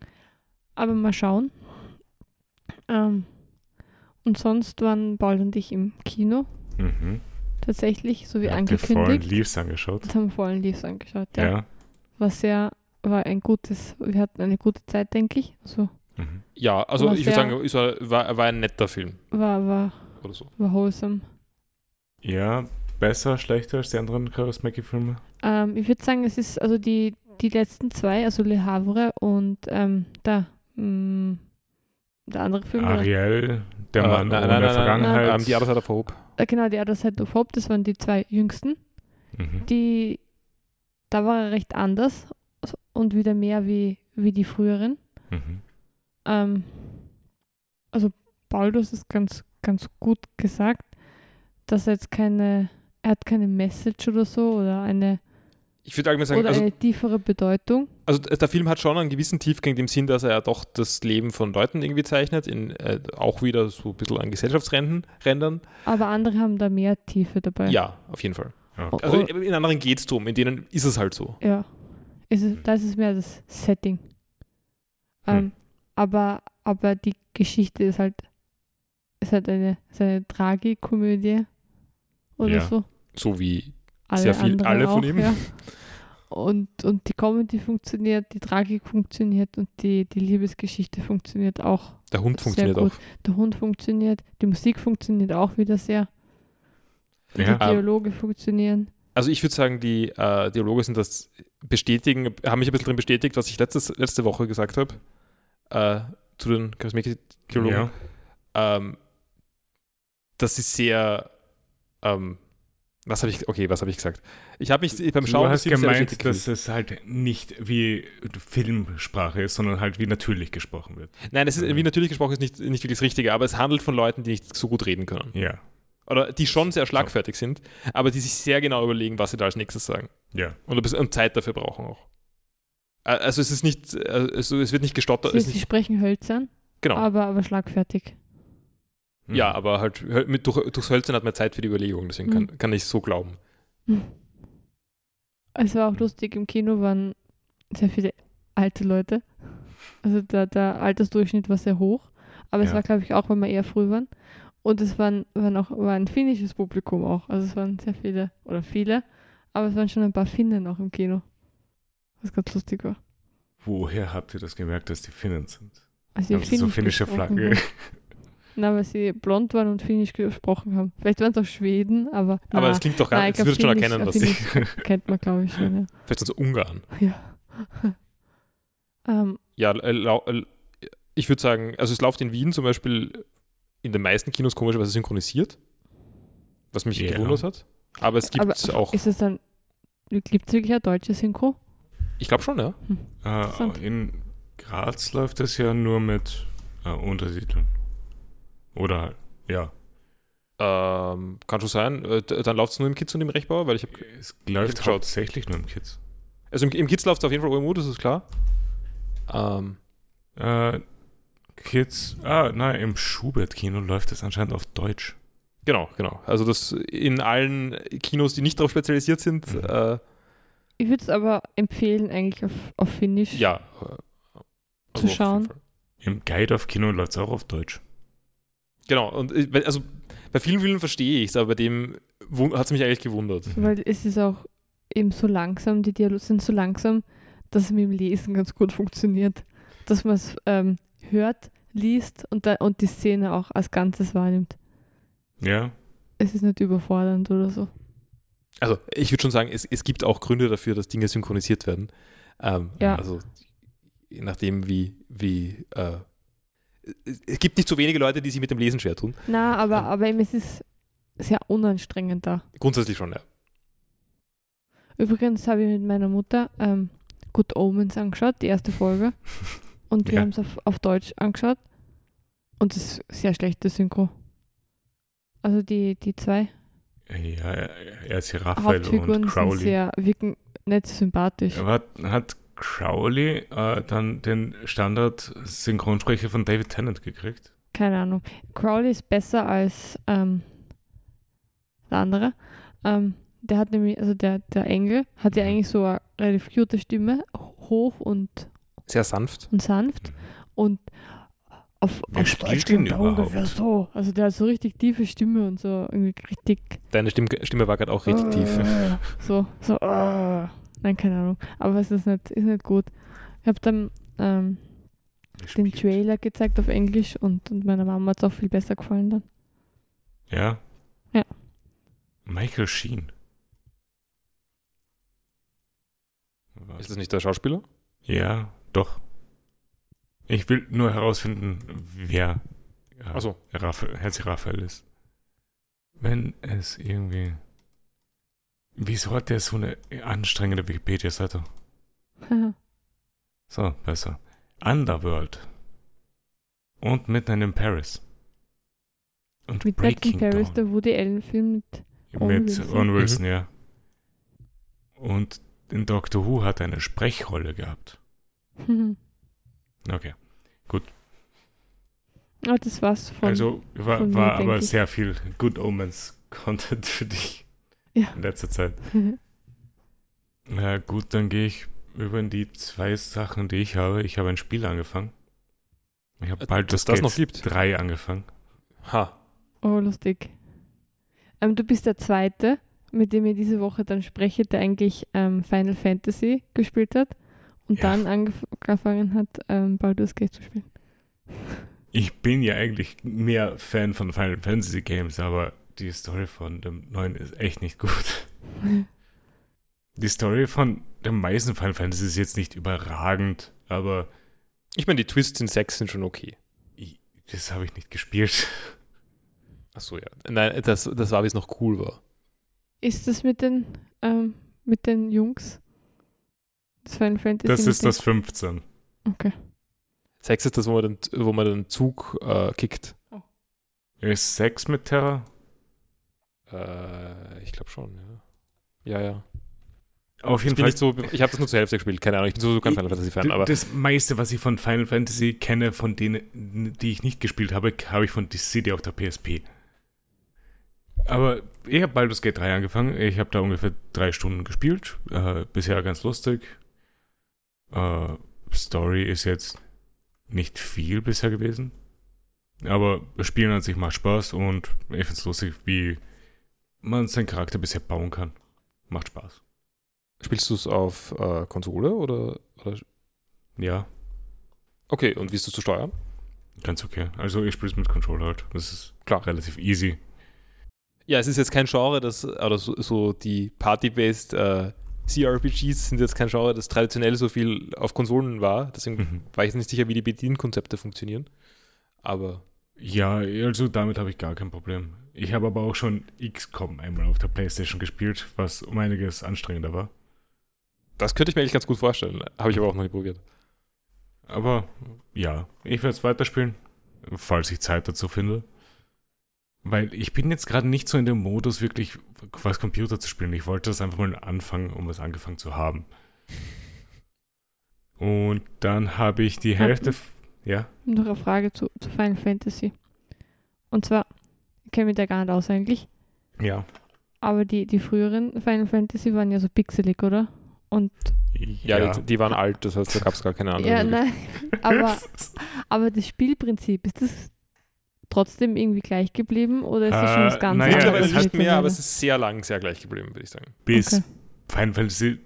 Aber mal schauen. Ähm, und sonst waren Paul und ich im Kino, Mhm. tatsächlich, so wie Habt ihr Fallen angekündigt. Leaves angeschaut? Und haben vollen Leaves angeschaut. Ja. Ja. War sehr, war ein gutes, wir hatten eine gute Zeit, denke ich. Also Mhm. Ja, also ich würde sagen, es war, war, war ein netter Film war, war, oder so. war wholesome. Ja, besser, schlechter als die anderen Charismatic-Filme? Ähm, ich würde sagen, es ist also die, die letzten zwei, also Le Havre und ähm, da, mh, der andere Film. Ariel, der Äh, Mann nein, ohne nein, nein, Vergangenheit. Nein, ähm, die Other Side of Hope. Äh, genau, die Other Side of Hope, das waren die zwei jüngsten. mhm. Die, da war er recht anders und wieder mehr wie, wie die früheren. Mhm. Ähm, also Baldus ist ganz, ganz gut gesagt, dass er jetzt keine, er hat keine Message oder so oder eine, Ich würde sagen, oder also, eine tiefere Bedeutung. also der Film hat schon einen gewissen Tiefgang im Sinn, dass er ja doch das Leben von Leuten irgendwie zeichnet, in, äh, auch wieder so ein bisschen an Gesellschaftsrändern. Aber andere haben da mehr Tiefe dabei. Ja, auf jeden Fall. Ja. Also oh, in anderen geht es drum, in denen ist es halt so. ja. Ist es, da ist mehr das Setting. Ähm, Hm. aber, aber die Geschichte ist halt, ist halt eine, ist eine Tragikomödie oder Ja. so. So wie alle Sehr viel, alle auch, von ihm. Ja. <laughs> Und, und die Comedy funktioniert, die Tragik funktioniert und die, die Liebesgeschichte funktioniert auch. der Hund funktioniert gut. auch. Der Hund funktioniert, die Musik funktioniert auch wieder sehr. Ja. Die Dialoge funktionieren. Also ich würde sagen, die äh, Dialoge sind das bestätigen, haben mich ein bisschen drin bestätigt, was ich letztes, letzte Woche gesagt habe äh, zu den Charismatic-Dialogen. Ja. Ähm, das ist sehr ähm, was habe ich, okay, was habe ich gesagt? Ich habe mich beim Du Schauen des hast gemeint, dass es halt nicht wie Filmsprache ist, sondern halt wie natürlich gesprochen wird. Nein, es ist, wie natürlich gesprochen ist nicht, nicht wirklich das Richtige, aber es handelt von Leuten, die nicht so gut reden können. Ja, Oder die schon sehr schlagfertig sind, aber die sich sehr genau überlegen, was sie da als nächstes sagen. ja. Und, ein bisschen- und Zeit dafür brauchen auch. Also es ist nicht, äh, also es wird nicht gestottert. Sie, Es sie nicht, sprechen hölzern. Genau. aber, aber schlagfertig. Hm. Ja, aber halt mit, durch, durchs Hölzern hat man Zeit für die Überlegung, deswegen kann, Mhm. kann ich so glauben. Es war auch lustig, im Kino waren sehr viele alte Leute. Also der, der Altersdurchschnitt war sehr hoch. Aber es Ja. war, glaube ich, auch, weil wir eher früh waren. Und es waren, waren auch, war ein finnisches Publikum auch. Also es waren sehr viele, oder viele, aber es waren schon ein paar Finnen auch im Kino. Was ganz lustig war. Woher habt ihr das gemerkt, dass die Finnen sind? Also die sie so Finnisch finnische Flagge. Na, weil sie blond waren und Finnisch gesprochen haben. Vielleicht waren es auch Schweden, aber. Aber das klingt doch gar nicht, ich das würdest schon erkennen, dass sie, <laughs> kennt man, glaube ich, schon, ja. vielleicht sind so Ungarn. Ja. <laughs> ähm, Ja, äh, äh, ich würde sagen, also es läuft in Wien zum Beispiel in den meisten Kinos komischerweise synchronisiert, was mich Ja. gewundert hat. Aber es gibt aber auch, Ist es dann. Gibt es wirklich eine deutsche Synchro? ich glaube schon, ja. Äh, Interessant. in Graz läuft das ja nur mit äh, Untertiteln. Oder, ja. Ähm, kann schon sein. Äh, dann läuft es nur im Kids und im Rechtbauer, weil ich habe, Es läuft geschaut. hauptsächlich nur im Kids. also im, im Kids läuft es auf jeden Fall OMU, das ist klar. Ähm, Äh, Kids, ah, nein, im Schubert-Kino läuft es anscheinend auf Deutsch. genau, genau. Also das in allen Kinos, die nicht darauf spezialisiert sind, Mhm. äh, Ich würde es aber empfehlen, eigentlich auf, auf Finnisch. ja. äh, Zu schauen. Im Guide auf Kino läuft es auch auf Deutsch. Genau, und also bei vielen Filmen verstehe ich es, aber bei dem hat es mich eigentlich gewundert. Weil es ist auch eben so langsam, die Dialoge sind so langsam, dass es mit dem Lesen ganz gut funktioniert. Dass man es ähm, hört, liest und, da, und die Szene auch als Ganzes wahrnimmt. Ja, Es ist nicht überfordernd oder so. Also ich würde schon sagen, es, es gibt auch Gründe dafür, dass Dinge synchronisiert werden. Ähm, Ja. Also je nachdem, wie, wie äh, es- gibt nicht so wenige Leute, die sich mit dem Lesen schwer tun. Na, aber, Ja. aber eben, es ist sehr unanstrengend da. Grundsätzlich schon, ja. Übrigens habe ich mit meiner Mutter ähm, Good Omens angeschaut, die erste Folge. <laughs> Und wir Ja. haben es auf, auf Deutsch angeschaut. Und es ist sehr schlechte Synchro. Also die, die zwei ja, er ist hier Raphael und sind Crowley. sehr, wirken nicht sympathisch. Aber hat, hat Crowley äh, dann den Standard-Synchronsprecher von David Tennant gekriegt? Keine Ahnung. Crowley ist besser als ähm, der andere. Ähm, der hat nämlich, also der, der Engel hat ja Mhm. eigentlich so eine relativ cute Stimme, hoch und, Sehr sanft. und sanft. Und auf, Wer auf spielt den ungefähr so. Also der hat so richtig tiefe Stimme und so irgendwie richtig Deine Stimme, Stimme war gerade auch richtig tief. äh, So, so, äh. nein, keine Ahnung. Aber es ist nicht, ist nicht gut. Ich habe dann ähm, den? Trailer gezeigt auf Englisch und, und meiner Mama hat es auch viel besser gefallen dann. Ja? Ja. Michael Sheen. Was? Ist das nicht der Schauspieler? Ja, doch. Ich will nur herausfinden, wer ja, Achso. Raphael, Herzi Raphael ist. Wenn es irgendwie. Wieso hat der so eine anstrengende Wikipedia-Seite? <laughs> So, besser. Underworld. Und Midnight in Paris. Und mit Black in Breaking Paris, Dawn. der Woody Allen-Film mit. Owen Mit Wilson. Owen Wilson, Mhm. ja. Und in Doctor Who hat er eine Sprechrolle gehabt. <laughs> Okay. Ah, das war's von. also war, von mir, war aber ich. sehr viel Good Omens Content <laughs> für dich Ja. in letzter Zeit. <laughs> Na gut, dann gehe ich über in die zwei Sachen, die ich habe. Ich habe ein Spiel angefangen. Ich habe Äh, bald dass das, das noch gibt. 3 angefangen. Ha. oh, lustig. Ähm, du bist der Zweite, mit dem ich diese Woche dann spreche, der eigentlich ähm, Final Fantasy gespielt hat und Ja. dann angef- angefangen hat, ähm, Baldur's Gate zu spielen. Ich bin ja eigentlich mehr Fan von Final Fantasy Games, aber die Story von dem neuen ist echt nicht gut. Die Story von den meisten Final Fantasy ist jetzt nicht überragend, aber Ich meine, die Twists in Sex sind schon okay. das habe ich nicht gespielt. Achso, ja. Nein, das, das war, wie es noch cool war. Ist das mit den, ähm, mit den Jungs? Das Final Fantasy. Das ist das 15. Okay. Sex ist das, wo man den, wo man den Zug äh, kickt. Ist Sex mit Terror? Äh, ich glaube schon, ja. Ja, ja. Auf Ich jeden bin Fall. nicht so, ich habe das nur zur Hälfte gespielt, keine Ahnung, ich bin sowieso kein Ich- Final Fantasy Fan, D- aber das meiste, was ich von Final Fantasy kenne, von denen, die ich nicht gespielt habe, habe ich von The City auf der PSP. Aber ich habe Baldur's Gate 3 angefangen. Ich habe da ungefähr drei Stunden gespielt. Äh, bisher ganz lustig. Äh, Story ist jetzt nicht viel bisher gewesen. Aber das Spielen an sich macht Spaß und ich finde es lustig, wie man seinen Charakter bisher bauen kann. Macht Spaß. spielst du es auf äh, Konsole oder, oder Ja, Okay, und wie ist das zu steuern? Ganz okay. Also ich spiele es mit Controller halt. Das ist Klar. relativ easy. Ja, es ist jetzt kein Genre, das, oder so, so die Party-based äh, CRPGs sind jetzt kein Genre, das traditionell so viel auf Konsolen war. Deswegen Mhm. war ich nicht sicher, wie die Bedienkonzepte funktionieren. Aber Ja, also damit habe ich gar kein Problem. Ich habe aber auch schon XCOM einmal auf der Playstation gespielt, was um einiges anstrengender war. das könnte ich mir eigentlich ganz gut vorstellen. Habe ich aber auch noch nicht probiert. Aber ja, ich werde es weiterspielen, falls ich Zeit dazu finde. Weil ich bin jetzt gerade nicht so in dem Modus, wirklich was Computer zu spielen. Ich wollte das einfach mal anfangen, um es angefangen zu haben. Und dann habe ich die Hälfte. Ja, Noch eine Frage zu, zu Final Fantasy. Und zwar, ich kenne mich da gar nicht aus eigentlich, ja. aber die, die früheren Final Fantasy waren ja so pixelig, oder? Und Ja, Die, die waren alt, das heißt, da gab es gar keine anderen. ja, nein, aber, <laughs> aber das Spielprinzip, ist das trotzdem irgendwie gleich geblieben oder ist das schon was Äh, ganz naja, Mittlerweile es nicht mehr, aber es ist sehr lang, sehr gleich geblieben, würde ich sagen. bis Okay. Final Fantasy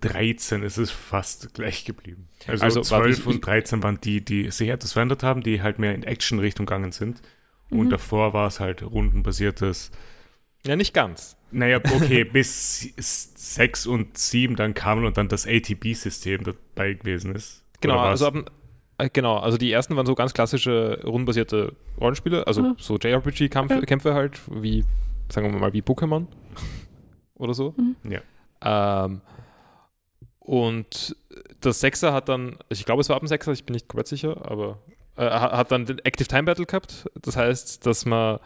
13 ist es fast gleich geblieben. Also, Also, warte, 12 ich- und 13 waren die, die sich etwas verändert haben, die halt mehr in Action-Richtung gegangen sind. Und Mhm. davor war es halt rundenbasiertes. Ja, nicht ganz. Naja, <laughs> okay, bis 6 und 7 dann kamen und dann das ATB-System dabei gewesen ist. Genau, also ab, äh, genau, also die ersten waren so ganz klassische rundenbasierte Rollenspiele, also Mhm. so JRPG-Kämpfe halt, wie, sagen wir mal, wie Pokémon <laughs> oder so. Mhm. Ja. Ähm, und das Sechser hat dann, ich glaube, es war ab dem Sechser, ich bin nicht komplett sicher, aber äh, hat hat dann den Active Time Battle gehabt. Das heißt, dass man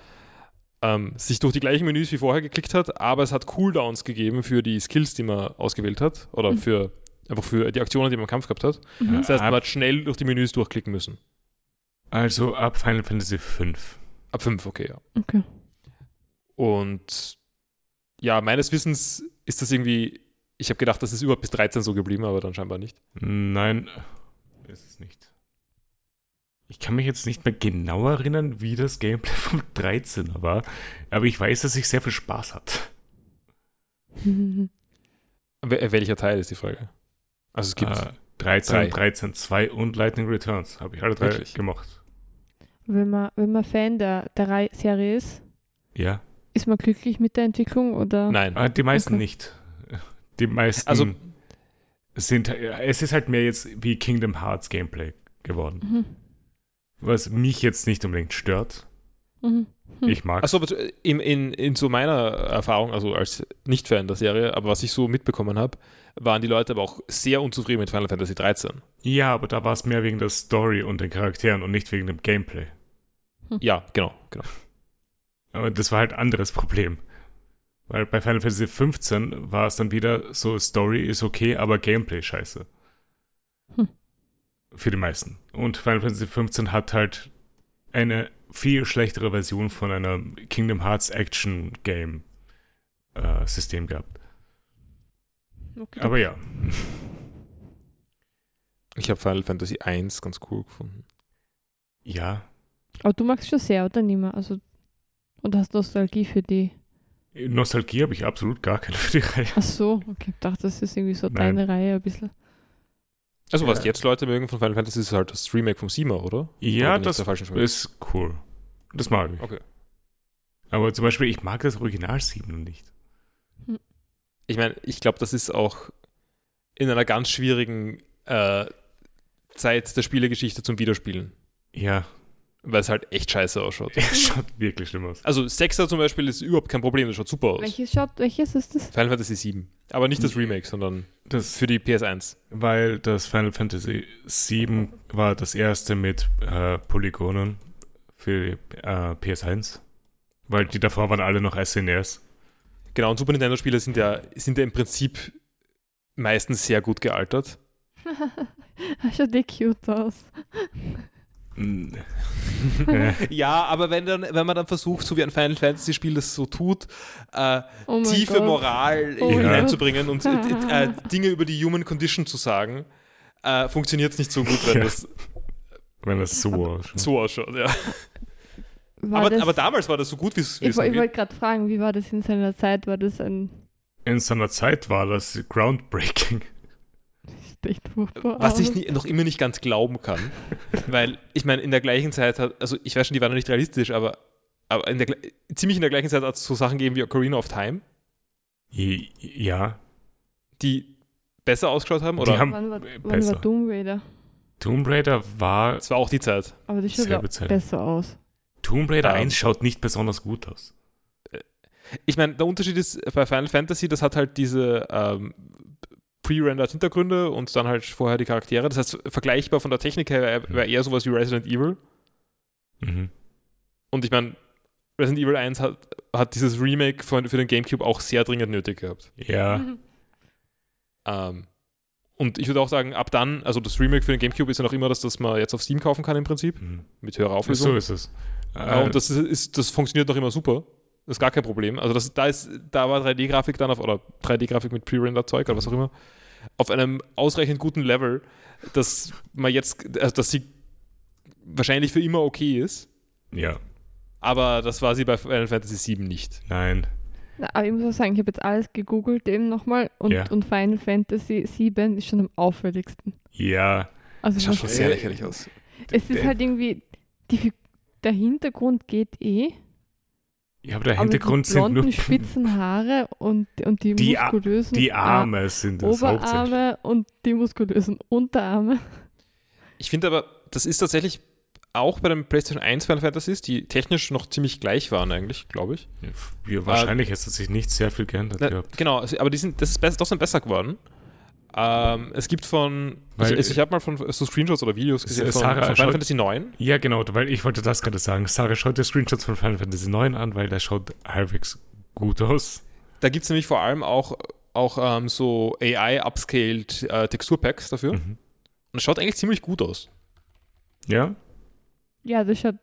ähm, sich durch die gleichen Menüs wie vorher geklickt hat, aber es hat Cooldowns gegeben für die Skills, die man ausgewählt hat oder Mhm. für einfach für die Aktionen, die man im Kampf gehabt hat. Mhm. Das heißt, man hat schnell durch die Menüs durchklicken müssen. also ab Final Fantasy 5. Ab 5, okay, ja. Okay. Und ja, meines Wissens ist das irgendwie, ich habe gedacht, das ist überhaupt bis 13 so geblieben, aber dann scheinbar nicht. Nein, ist es nicht. Ich kann mich jetzt nicht mehr genau erinnern, wie das Gameplay <laughs> vom 13er war, aber ich weiß, dass ich sehr viel Spaß hatte. <laughs> Wel- Welcher Teil ist die Frage? Also es gibt Äh, 13, drei. 13, 2 und Lightning Returns habe ich alle drei Wirklich? gemacht. wenn, man, wenn man Fan der, der Rei- Serie ist, Ja, ist man glücklich mit der Entwicklung oder? Nein. äh, die meisten Okay. nicht. Die meisten Also sind, es ist halt mehr jetzt wie Kingdom Hearts Gameplay geworden, Mhm. was mich jetzt nicht unbedingt stört. Mhm. Hm. Ich mag Achso, aber in, in, in so meiner Erfahrung, also als Nicht-Fan der Serie, aber was ich so mitbekommen habe, waren die Leute aber auch sehr unzufrieden mit Final Fantasy 13. Ja, aber da war es mehr wegen der Story und den Charakteren und nicht wegen dem Gameplay. Ja, genau, genau. Aber das war halt ein anderes Problem. Weil bei Final Fantasy 15 war es dann wieder so, Story ist okay, aber Gameplay scheiße. Hm. Für die meisten. Und Final Fantasy 15 hat halt eine viel schlechtere Version von einem Kingdom Hearts Action Game äh, System gehabt. Okay. Aber ja, Ich habe Final Fantasy 1 ganz cool gefunden. ja, Aber du magst schon sehr, oder nicht mehr? Also, und hast Nostalgie für die. Nostalgie habe ich absolut gar keine für die Reihe. Ach so, okay. Ich dachte, das ist irgendwie so Nein. deine Reihe ein bisschen. Also was Ja. jetzt Leute mögen von Final Fantasy ist halt das Remake vom Sima, oder? Ja, Oder das ist cool. Das mag ich. Okay. Aber zum Beispiel, ich mag das Original 7 nicht. Ich meine, ich glaube, das ist auch in einer ganz schwierigen äh, Zeit der Spielegeschichte zum Wiederspielen. Ja, Weil es halt echt scheiße ausschaut. es schaut wirklich schlimm aus. Also Sechser zum Beispiel ist überhaupt kein Problem, das schaut super aus. Welches schaut, welches ist das? Final Fantasy 7. Aber nicht das Remake, sondern Das, für die PS1. weil das Final Fantasy 7 war das erste mit äh, Polygonen für die, äh, PS1. Weil die davor waren alle noch SNES. Genau, und Super Nintendo-Spiele sind ja, sind ja im Prinzip meistens sehr gut gealtert. <laughs> Schaut eh cute aus. <laughs> Ja, aber wenn, dann, wenn man dann versucht, so wie ein Final Fantasy Spiel das so tut, äh, Oh tiefe Gott. Moral Oh hineinzubringen und äh, äh, <laughs> Dinge über die Human Condition zu sagen, äh, funktioniert es nicht so gut, wenn Ja. das wenn das so ausschaut. so ausschaut. Ja. War Aber, das, aber damals war das so gut, wie es ich, ich wollte gerade fragen, wie war das in seiner Zeit? War das ein In seiner Zeit war das groundbreaking. echt furchtbar? Was ich nie, noch immer nicht ganz glauben kann. <laughs> weil, ich meine, in der gleichen Zeit hat, also ich weiß schon, die waren noch nicht realistisch, aber, aber in der, ziemlich in der gleichen Zeit hat es so Sachen gegeben wie Ocarina of Time, Ja, die besser ausgeschaut haben. Die Oder haben- Wann war, wann besser. war Tomb Raider? Tomb Raider war. es war auch die Zeit. Aber das schaut besser aus. Tomb Raider Ähm. 1 schaut nicht besonders gut aus. Ich meine, der Unterschied ist bei Final Fantasy, das hat halt diese ähm, pre-rendered Hintergründe und dann halt vorher die Charaktere. Das heißt, vergleichbar von der Technik her wäre wär eher sowas wie Resident Evil. Mhm. Und ich meine, Resident Evil 1 hat, hat dieses Remake von, für den Gamecube auch sehr dringend nötig gehabt. Ja, Mhm. Ähm, und ich würde auch sagen, ab dann, also das Remake für den Gamecube ist ja noch immer das, das man jetzt auf Steam kaufen kann im Prinzip, mhm. mit höherer so Auflösung. ist es. Äh, Äh, und das, ist, das funktioniert noch immer super. Das ist gar kein Problem. Also das, da, ist, da war 3D-Grafik dann auf, oder 3D-Grafik mit Pre-Render-Zeug oder was auch immer, auf einem ausreichend guten Level, dass man jetzt, also dass sie wahrscheinlich für immer okay ist. ja, Aber das war sie bei Final Fantasy VII nicht. nein. Na, aber ich muss auch sagen, ich habe jetzt alles gegoogelt eben nochmal und, Ja. und Final Fantasy 7 ist schon am auffälligsten. Ja, Also Das schaut schon sehr lächerlich aus. es ist halt irgendwie, die, Fi- der Hintergrund geht eh, ja aber der aber Hintergrund die sind blonden nur spitzen <laughs> Haare und, und die, Die muskulösen die Ar- Arme sind das. Oberarme und die muskulösen Unterarme. Ich finde aber, das ist tatsächlich auch bei dem PlayStation 1 Final Fantasies, die technisch noch ziemlich gleich waren eigentlich, glaube ich. Ja, wahrscheinlich hat sich nicht sehr viel geändert Na, gehabt. genau, also- aber die sind, das ist besser, trotzdem besser geworden. Ähm, es gibt von, Weil- ich, also ich habe mal von so Screenshots oder Videos gesehen von, Sarah, von Final schaut- Fantasy 9. Ja, genau, weil ich wollte das gerade sagen. Sarah, schaut dir Screenshots von Final Fantasy 9 an, weil der schaut halbwegs gut aus. Da gibt es nämlich vor allem auch, auch ähm, so AI-upscaled äh, Texturpacks dafür. Und Mhm. es schaut eigentlich ziemlich gut aus. Ja, Ja, das schaut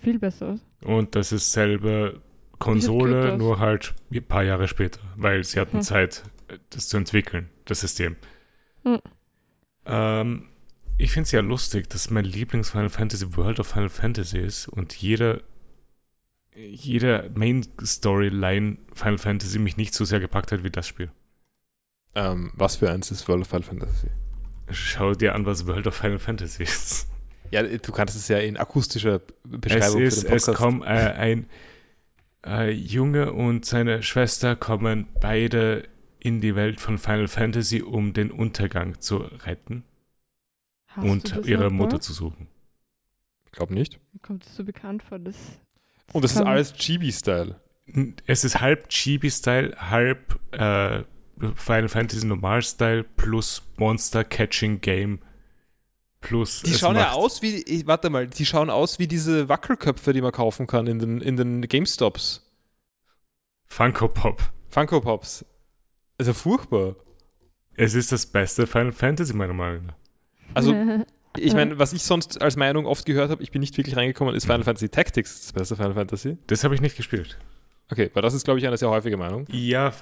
viel besser aus. und das ist selbe Konsole, nur halt ein paar Jahre später, weil sie hatten Hm. Zeit, das zu entwickeln, das System. Hm. Ähm, ich finde es ja lustig, dass mein Lieblings-Final Fantasy World of Final Fantasy ist und jeder, jeder Main-Storyline Final Fantasy mich nicht so sehr gepackt hat wie das Spiel. Ähm, was für eins ist World of Final Fantasy? Schau dir an, was World of Final Fantasy ist. Ja, du kannst es ja in akustischer Es Beschreibung ist, für den es Podcast. kommt äh, ein äh, Junge und seine Schwester kommen beide in die Welt von Final Fantasy, um den Untergang zu retten Hast du und das ihre noch Mutter zu suchen. Ich glaube nicht. Mir kommt das so bekannt vor. Das, Und das ist alles Chibi-Style. Es ist halb Chibi-Style, halb äh, Final Fantasy Normal-Style plus Monster-Catching-Game plus. Die schauen ja aus wie, ich, warte mal, die schauen aus wie diese Wackelköpfe, die man kaufen kann in den, in den GameStops. Funko Pop. Funko Pops. Ist ja furchtbar. Es ist das beste Final Fantasy, meiner Meinung nach. Also, <laughs> ich meine, was ich sonst als Meinung oft gehört habe, ich bin nicht wirklich reingekommen, ist Final Fantasy Tactics das beste Final Fantasy. Das habe ich nicht gespielt. Okay, weil das ist, glaube ich, eine sehr häufige Meinung. Ja,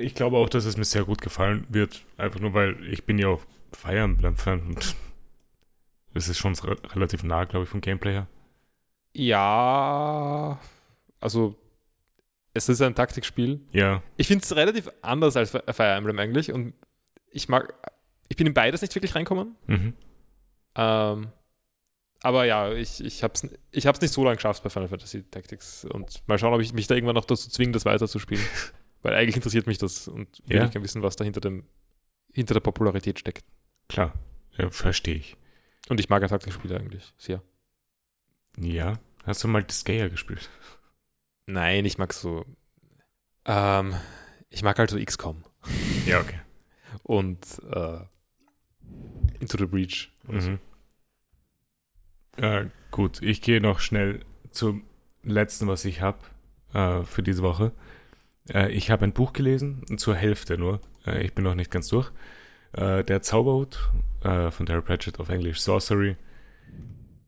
ich glaube auch, dass es mir sehr gut gefallen wird. Einfach nur, weil ich bin ja auch Fire Emblem-Fan und es ist schon re relativ nah, glaube ich, vom Gameplay her. Ja, also es ist ein Taktikspiel. Ja, Ich finde es relativ anders als Fi- Fire Emblem eigentlich und ich mag, ich bin in beides nicht wirklich reinkommen. mhm. Ähm, aber ja, ich, ich habe es ich hab's nicht so lange geschafft bei Final Fantasy Tactics und mal schauen, ob ich mich da irgendwann noch dazu zwinge, das weiterzuspielen. <laughs> Weil eigentlich interessiert mich das und will Ja. ich gerne wissen, was da hinter, dem, hinter der Popularität steckt. klar. Ja, verstehe ich. Und ich mag ja Taktikspiele eigentlich sehr. Ja. Hast du mal Disgaea gespielt? Nein, ich mag so. Ähm, ich mag halt so XCOM Ja, okay. und äh, Into the Breach. oder so. Mhm. Äh, gut, ich gehe noch schnell zum letzten, was ich habe äh, für diese Woche. Äh, ich habe ein Buch gelesen, zur Hälfte nur. Äh, ich bin noch nicht ganz durch. Äh, der Zauberhut von Terry Pratchett auf Englisch Sorcery.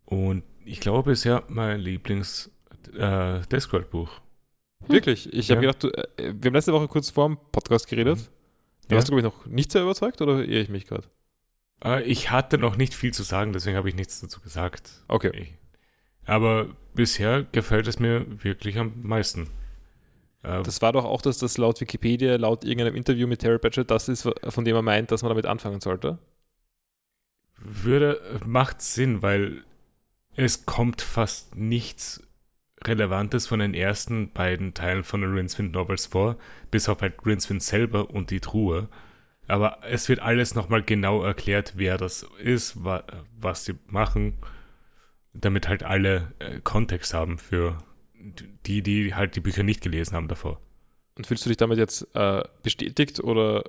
Und ich glaube bisher mein Lieblings äh, Discworld-Buch. Wirklich? Ich habe Ja. gedacht, du, äh, wir haben letzte Woche kurz vor dem Podcast geredet. Da Ja. warst du, glaube ich, noch nicht sehr überzeugt oder irre ich mich gerade? Äh, ich hatte noch nicht viel zu sagen, deswegen habe ich nichts dazu gesagt. Okay. Ich, aber bisher gefällt es mir wirklich am meisten. Äh, Das war doch auch, dass das laut Wikipedia, laut irgendeinem Interview mit Terry Pratchett, das ist, von dem er meint, dass man damit anfangen sollte. würde, macht Sinn, weil es kommt fast nichts Relevantes von den ersten beiden Teilen von den Rincewind Novels vor, bis auf halt Rincewind selber und die Truhe. Aber es wird alles nochmal genau erklärt, wer das ist, wa was sie machen, damit halt alle äh, Kontext haben für die, die halt die Bücher nicht gelesen haben davor. Und fühlst du dich damit jetzt äh, bestätigt oder,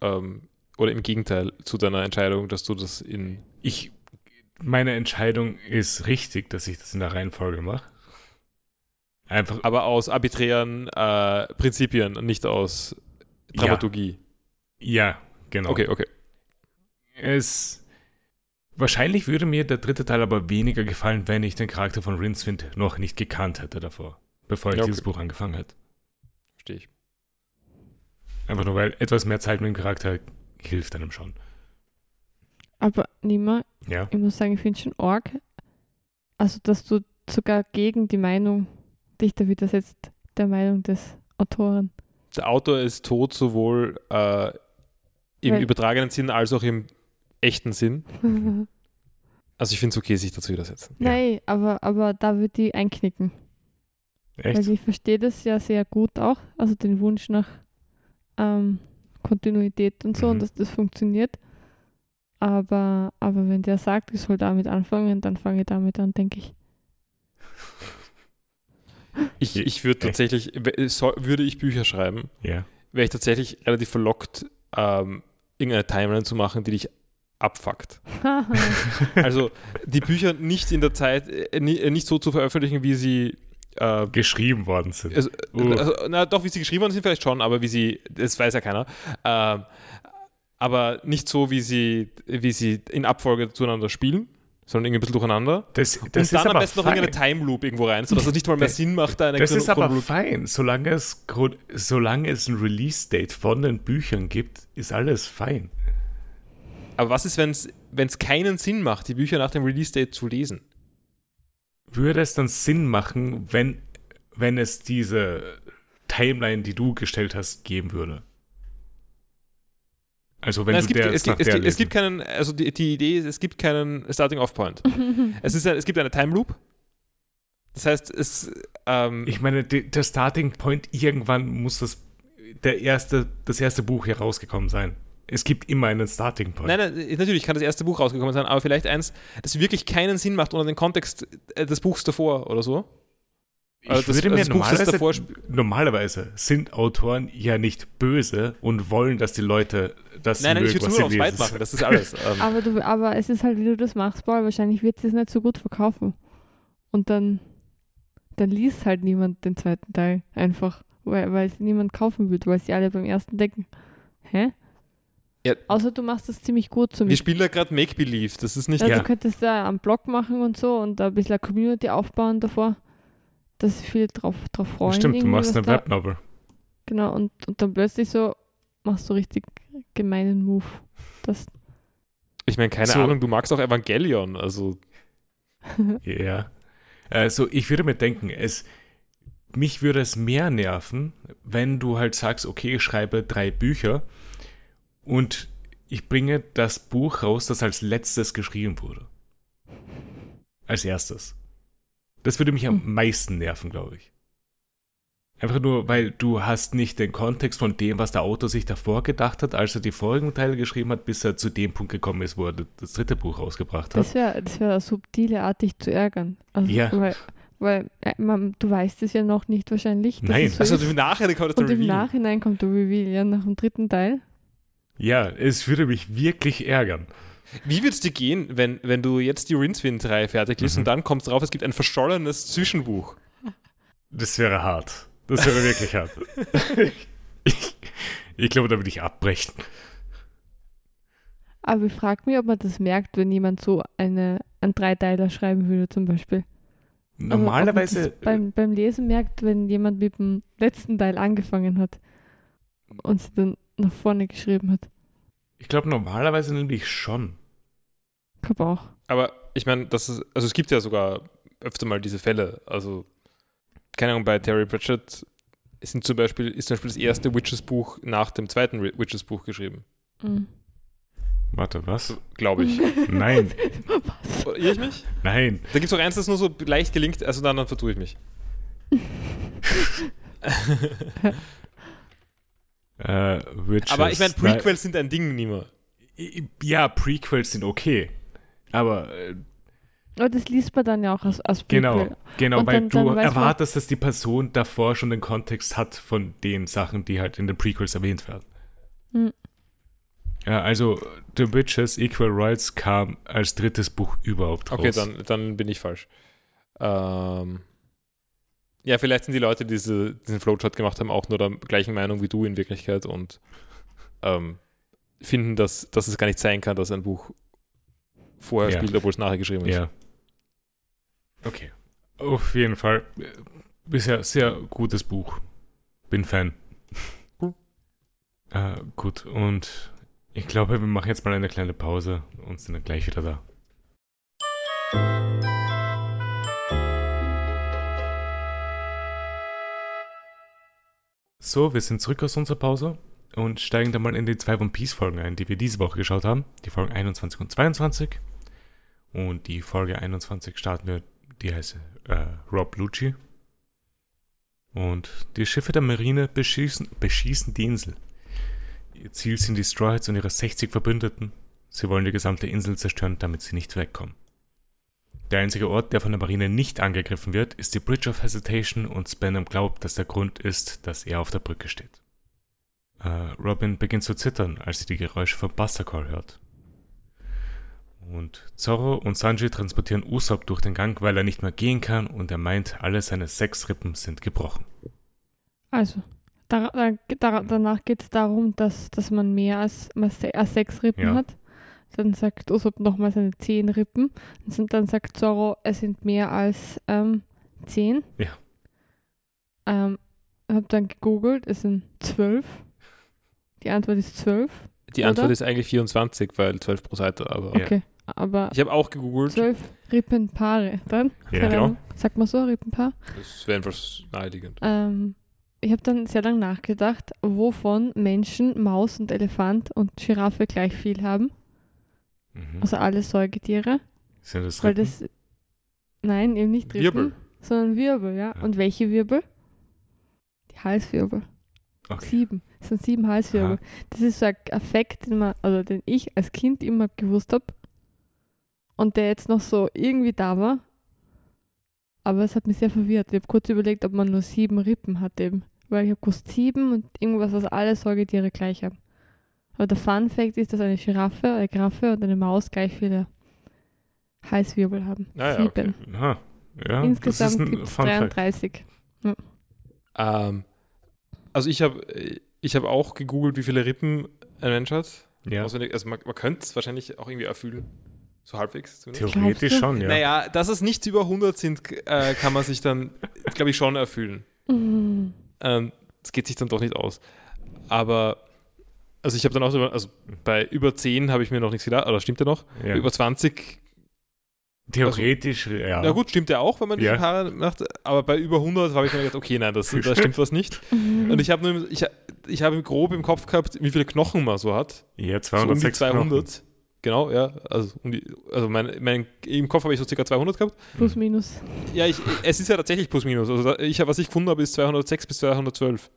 ähm, oder im Gegenteil zu deiner Entscheidung, dass du das in. Ich, meine Entscheidung ist richtig, dass ich das in der Reihenfolge mache. Einfach, Aber aus arbiträren äh, Prinzipien und nicht aus Ja. Dramaturgie. Ja, genau. Okay, okay. Es wahrscheinlich würde mir der dritte Teil aber weniger gefallen, wenn ich den Charakter von Rincewind noch nicht gekannt hätte davor, bevor ich Ja, okay. dieses Buch angefangen hätte. Verstehe ich. Einfach nur, weil etwas mehr Zeit mit dem Charakter hilft einem schon. Aber Nima, Ja. ich muss sagen, ich finde schon arg, also dass du sogar gegen die Meinung dich da widersetzt, der Meinung des Autoren. Der Autor ist tot, sowohl äh, im Weil- übertragenen Sinn als auch im echten Sinn. <laughs> Also ich finde es okay, sich dazu widersetzen. Ja. Nein, aber, aber da würde ich einknicken. Echt? Weil ich verstehe das ja sehr gut auch, also den Wunsch nach ähm, Kontinuität und so Mhm. und dass das funktioniert. Aber, aber wenn der sagt, ich soll damit anfangen, dann fange ich damit an, denke ich. Ich, ich würde tatsächlich, soll, würde ich Bücher schreiben, Ja. wäre ich tatsächlich relativ verlockt, ähm, irgendeine Timeline zu machen, die dich abfuckt. <laughs> Also die Bücher nicht in der Zeit, äh, äh, nicht so zu veröffentlichen, wie sie äh, Geschrieben worden sind. Also, Uh. also, na doch, wie sie geschrieben worden sind, vielleicht schon, aber wie sie, das weiß ja keiner. Ähm, aber nicht so, wie sie, wie sie in Abfolge zueinander spielen, sondern irgendwie ein bisschen durcheinander. Das, das und ist dann am aber besten noch fein. irgendeine Time Loop irgendwo rein, sodass es nicht mal mehr Das- Sinn macht, da eine Das ist aber Chronologie- fein. Solange es, solange es ein Release-Date von den Büchern gibt, ist alles fein. Aber was ist, wenn es keinen Sinn macht, die Bücher nach dem Release-Date zu lesen? Würde es dann Sinn machen, wenn, wenn es diese Timeline, die du gestellt hast, geben würde? Also wenn Nein, es, gibt, es, gibt, es, gibt, es gibt keinen, also die, die Idee ist, es gibt keinen Starting-Off-Point. <laughs> Es, ist es gibt eine Time Loop. Das heißt, es, ähm, Ich meine, die, der Starting Point, irgendwann muss das, der erste, das erste Buch hier rausgekommen sein. Es gibt immer einen Starting Point. Nein, nein, natürlich kann das erste Buch rausgekommen sein, aber vielleicht eins, das wirklich keinen Sinn macht ohne den Kontext äh, des Buchs davor oder so. Ich also das- würde also mir das Buch, das normalerweise, normalerweise sind Autoren ja nicht böse und wollen, dass die Leute das Nein, nein, ich mögen, würde was nur aufs sie Weit lesen. machen, das ist alles. <laughs> Ähm, aber, du, aber es ist halt, wie du das machst, Paul, wahrscheinlich wird es nicht so gut verkaufen. Und dann, dann liest halt niemand den zweiten Teil einfach, weil, weil es niemand kaufen wird, weil sie alle beim ersten denken, hä? Ja. Außer du machst das ziemlich gut so wir spielen da gerade Make-Believe, das ist nicht. Also Ja. du könntest da einen Blog machen und so und da ein bisschen eine Community aufbauen davor, dass sich viele drauf, drauf freuen. Stimmt, du machst eine Webnovel. Genau, und, und dann plötzlich so machst du richtig gemeinen Move. Das, Ich meine, keine So. Ahnung, du magst auch Evangelion, also <laughs> Ja. Also ich würde mir denken, es, mich würde es mehr nerven, wenn du halt sagst, okay, ich schreibe drei Bücher und ich bringe das Buch raus, das als letztes geschrieben wurde. Als erstes. Das würde mich am Hm. meisten nerven, glaube ich. Einfach nur, weil du hast nicht den Kontext von dem, was der Autor sich davor gedacht hat, als er die vorigen Teile geschrieben hat, bis er zu dem Punkt gekommen ist, wo er das dritte Buch rausgebracht hat. das wäre das wär eine subtile Art, dich zu ärgern. Also, Ja. Weil, weil äh, man, du weißt es ja noch nicht wahrscheinlich. Nein. so also im Nachhinein kommt dann und im Reveal. Nachhinein kommt der Reveal, ja, nach dem dritten Teil. Ja, es würde mich wirklich ärgern. Wie würde es dir gehen, wenn, wenn du jetzt die Rincewind-Reihe fertig liest Mhm. und dann kommt drauf, es gibt ein verschollenes Zwischenbuch? Das wäre hart. Das wäre wirklich hart. ich, ich glaube, da würde ich abbrechen. Aber ich frage mich, ob man das merkt, wenn jemand so eine, einen Dreiteiler schreiben würde, zum Beispiel. Also, ob man Normalerweise, das beim, beim Lesen merkt, wenn jemand mit dem letzten Teil angefangen hat und sie dann nach vorne geschrieben hat. ich glaube normalerweise nämlich schon. Glaube auch. Aber ich meine, das ist, also es gibt ja sogar öfter mal diese Fälle. Also, keine Ahnung, bei Terry Pratchett sind zum Beispiel, ist zum Beispiel das erste Witches-Buch nach dem zweiten Witches-Buch geschrieben. Mhm. Warte, was? Glaube ich. <laughs> Nein, Was? Irre ich mich? nein. Da gibt es auch eins, das nur so leicht gelingt, also dann, dann vertue ich mich. <laughs> Äh, Aber ich meine. Prequels sind ein Ding, Nima. Ja, Prequels sind okay. Aber äh, Aber das liest man dann ja auch als, als genau, Prequel. genau, Und weil dann- dann du man- erwartest, dass die Person davor schon den Kontext hat von den Sachen, die halt in den Prequels erwähnt werden. Hm. Ja, also The Witches Equal Rights kam als drittes Buch überhaupt raus. Okay, dann, dann bin ich falsch. Ähm, ja, vielleicht sind die Leute, die diese, diesen Flowchart gemacht haben, auch nur der gleichen Meinung wie du in Wirklichkeit und ähm, finden, dass, dass es gar nicht sein kann, dass ein Buch vorher Ja. spielt, obwohl es nachher geschrieben ist. Ja. Okay. Auf jeden Fall. äh, Bisher sehr gutes Buch. Bin Fan. Cool. Äh, gut, und ich glaube, wir machen jetzt mal eine kleine Pause und sind dann gleich wieder da. So, wir sind zurück aus unserer Pause und steigen dann mal in die zwei One Piece Folgen ein, die wir diese Woche geschaut haben. Die Folgen 21 und 22. Und die Folge 21 starten wir, die heißt äh, Rob Lucci. Und die Schiffe der Marine beschießen, beschießen die Insel. Ihr Ziel sind die Strawheads und ihre 60 Verbündeten. Sie wollen die gesamte Insel zerstören, damit sie nicht wegkommen. Der einzige Ort, der von der Marine nicht angegriffen wird, ist die Bridge of Hesitation und Spanham glaubt, dass der Grund ist, dass er auf der Brücke steht. Äh, Robin beginnt zu zittern, als sie die Geräusche von Buster Call hört. Und Zorro und Sanji transportieren Usopp durch den Gang, weil er nicht mehr gehen kann und er meint, alle seine sechs Rippen sind gebrochen. Also, da, da, da, danach geht es darum, dass, dass man mehr als, als sechs Rippen Ja. hat. Dann sagt Usopp nochmal seine zehn Rippen. Und dann sagt Zorro, es sind mehr als ähm, zehn. Ja. Ähm, hab dann gegoogelt, es sind zwölf. Die Antwort ist zwölf. Die Oder? Antwort ist eigentlich 24, weil 12 pro Seite, aber Ja. Okay, aber ich habe auch gegoogelt. zwölf Rippenpaare dann. Ja, genau. Ahnung, Sagt man so, Rippenpaar? Das wäre einfach naheliegend. Ähm, ich habe dann sehr lange nachgedacht, wovon Menschen, Maus und Elefant und Giraffe gleich viel haben. Mhm. Also alle Säugetiere. Sind das Weil Rippen? das. Nein, eben nicht Rippen, Wirbel. sondern Wirbel, ja. Ja. Und welche Wirbel? Die Halswirbel. Okay. Sieben. Es sind sieben Halswirbel. Das ist so ein Effekt, den, man, also den ich als Kind immer gewusst habe. Und der jetzt noch so irgendwie da war. Aber es hat mich sehr verwirrt. Ich habe kurz überlegt, ob man nur sieben Rippen hat eben. Weil ich habe gewusst sieben und irgendwas, was alle Säugetiere gleich haben. Aber der Fun Fact ist, dass eine Giraffe, eine Giraffe und eine Maus gleich viele Halswirbel haben. Ah ja, okay. sieben. Aha. Ja, Insgesamt das gibt es Fun Fact. 33. Ähm, also ich habe ich hab auch gegoogelt, wie viele Rippen ein Mensch hat. Ja, also man, man könnte es wahrscheinlich auch irgendwie erfüllen. So halbwegs zumindest. theoretisch schon, ja. Naja, dass es nicht über 100 sind, äh, kann man sich dann, <laughs> glaube ich, schon erfüllen. Mhm. Ähm, Es geht sich dann doch nicht aus. Aber, also ich habe dann auch, also bei über 10 habe ich mir noch nichts gedacht, oder stimmt der noch? ja. Über 20, Theoretisch, ja. na gut, stimmt der auch, wenn man die Ja. Paare macht. Aber bei über 100 habe ich mir gedacht, okay, nein, das, da stimmt was nicht. <laughs> Mhm. Und ich habe nur, ich, ich habe grob im Kopf gehabt, wie viele Knochen man so hat. Ja, So um die 206 200. Genau, ja. Also, um die, also mein, mein, im Kopf habe ich so circa 200 gehabt. Plus minus. Ja, ich, es ist ja tatsächlich plus minus. Also ich, was ich gefunden habe, ist 206 bis 212.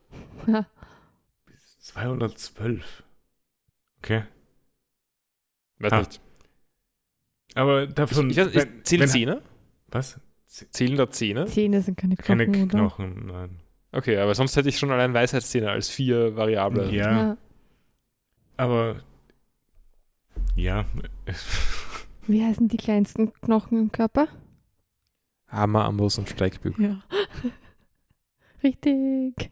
Knochen. 212. Okay. Weiß Ha. nicht. Aber Ich, davon. ich, weiß, ist, wenn- zählen wenn- Zähne? Was? Zählen da Zähne? Zähne sind keine Knochen, Keine oder? Knochen, nein. Okay, aber sonst hätte ich schon allein Weisheitszähne als vier Variable. Ja, aber. Ja. Wie heißen die kleinsten Knochen im Körper? Hammer, Amboss und Steigbügel. Ja. <laughs> Richtig.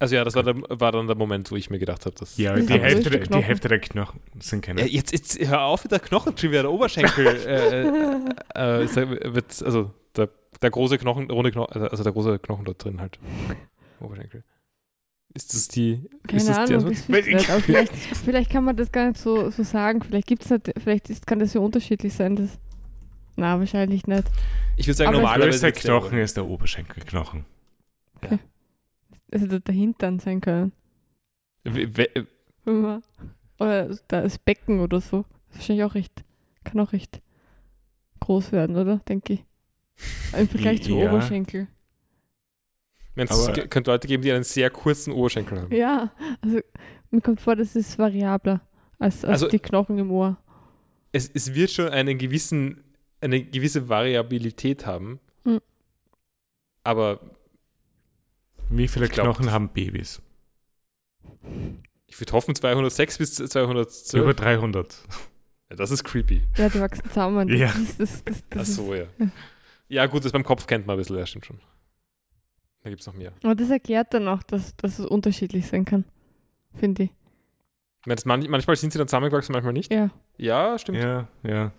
Also ja, das war, der, war dann der Moment, wo ich mir gedacht habe, dass. Ja, die Hälfte, der, die Knochen. Hälfte der Knochen sind keine. Ja, jetzt, jetzt hör auf mit der Knochentrivia, der Oberschenkel. <laughs> äh, äh, äh, der, wird, also der, der große Knochen, runde Knochen, also der große Knochen dort drin halt. Oberschenkel. Ist das die. ist Keine das die Ahnung, nicht. Aber vielleicht, vielleicht kann man das gar nicht so, so sagen. Vielleicht gibt's nicht, vielleicht ist, kann das ja unterschiedlich sein. Das, na, wahrscheinlich nicht. Ich würde sagen, Aber der normalerweise. der Knochen ist der Oberschenkelknochen. Es hätte der Hintern sein können. We- Wenn man- Oder das Becken oder so. Das ist wahrscheinlich auch recht, kann auch recht groß werden, oder? Denke ich. Im Vergleich zum Ja. Oberschenkel. Aber- es könnte Leute geben, die einen sehr kurzen Oberschenkel haben. Ja, also mir kommt vor, das ist variabler als, als Also- die Knochen im Ohr. Es, es wird schon einen gewissen, eine gewisse Variabilität haben. Mhm. Aber Wie viele glaub, Knochen haben Babys? ich würde hoffen 206 bis 212. Über 300. Ja, das ist creepy. Ja, die wachsen zusammen. Ja. Das ist, das, das, Ach das ist, so, ja. Ja, gut, das beim Kopf kennt man ein bisschen, ja, stimmt schon. Da gibt es noch mehr. aber das erklärt dann auch, dass, dass es unterschiedlich sein kann. Finde ich. Ich meine, das man, manchmal sind sie dann zusammengewachsen, manchmal nicht. Ja. Ja, stimmt. Ja, ja.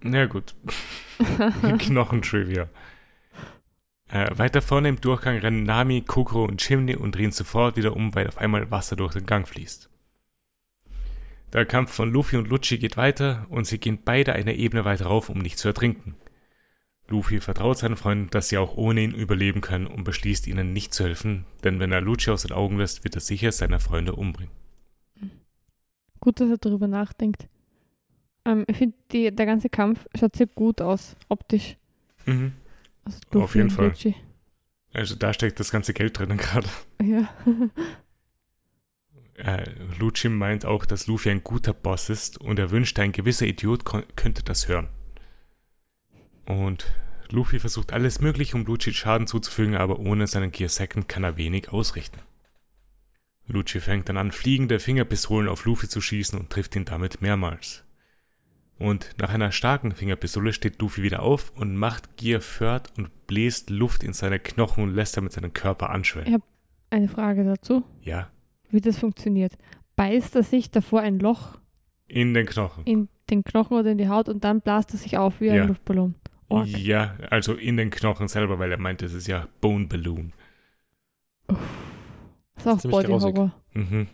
Na gut. <laughs> <laughs> Knochentrivia. Äh, weiter vorne im Durchgang rennen Nami, Kokoro und Chimney und drehen sofort wieder um, weil auf einmal Wasser durch den Gang fließt. Der Kampf von Luffy und Lucci geht weiter und sie gehen beide eine Ebene weiter rauf, um nicht zu ertrinken. Luffy vertraut seinen Freunden, dass sie auch ohne ihn überleben können und beschließt ihnen nicht zu helfen, denn wenn er Lucci aus den Augen lässt, wird er sicher seine Freunde umbringen. Gut, dass er darüber nachdenkt. Ähm, ich finde, der ganze Kampf schaut sehr gut aus, optisch. Mhm. Also Auf jeden Fall. Lucci. Also da steckt das ganze Geld drinnen <laughs> gerade. Ja. Äh, Lucci meint auch, dass Luffy ein guter Boss ist und er wünscht, ein gewisser Idiot könnte das hören. Und Luffy versucht alles mögliche, um Lucci Schaden zuzufügen, aber ohne seinen Gear Second kann er wenig ausrichten. Lucci fängt dann an, fliegende Fingerpistolen auf Luffy zu schießen und trifft ihn damit mehrmals. Und nach einer starken Fingerpistole steht Luffy wieder auf und macht Gear Third und bläst Luft in seine Knochen und lässt damit seinen Körper anschwellen. Ja. Eine Frage dazu, Ja, wie das funktioniert. Beißt er sich davor ein Loch in den Knochen. in den Knochen oder in die Haut und dann blast er sich auf wie Ja. ein Luftballon? Ork. Ja, also in den Knochen selber, weil er meint, es ist ja Bone Balloon. Das ist auch Ziemlich Body grausig. Horror. Mhm.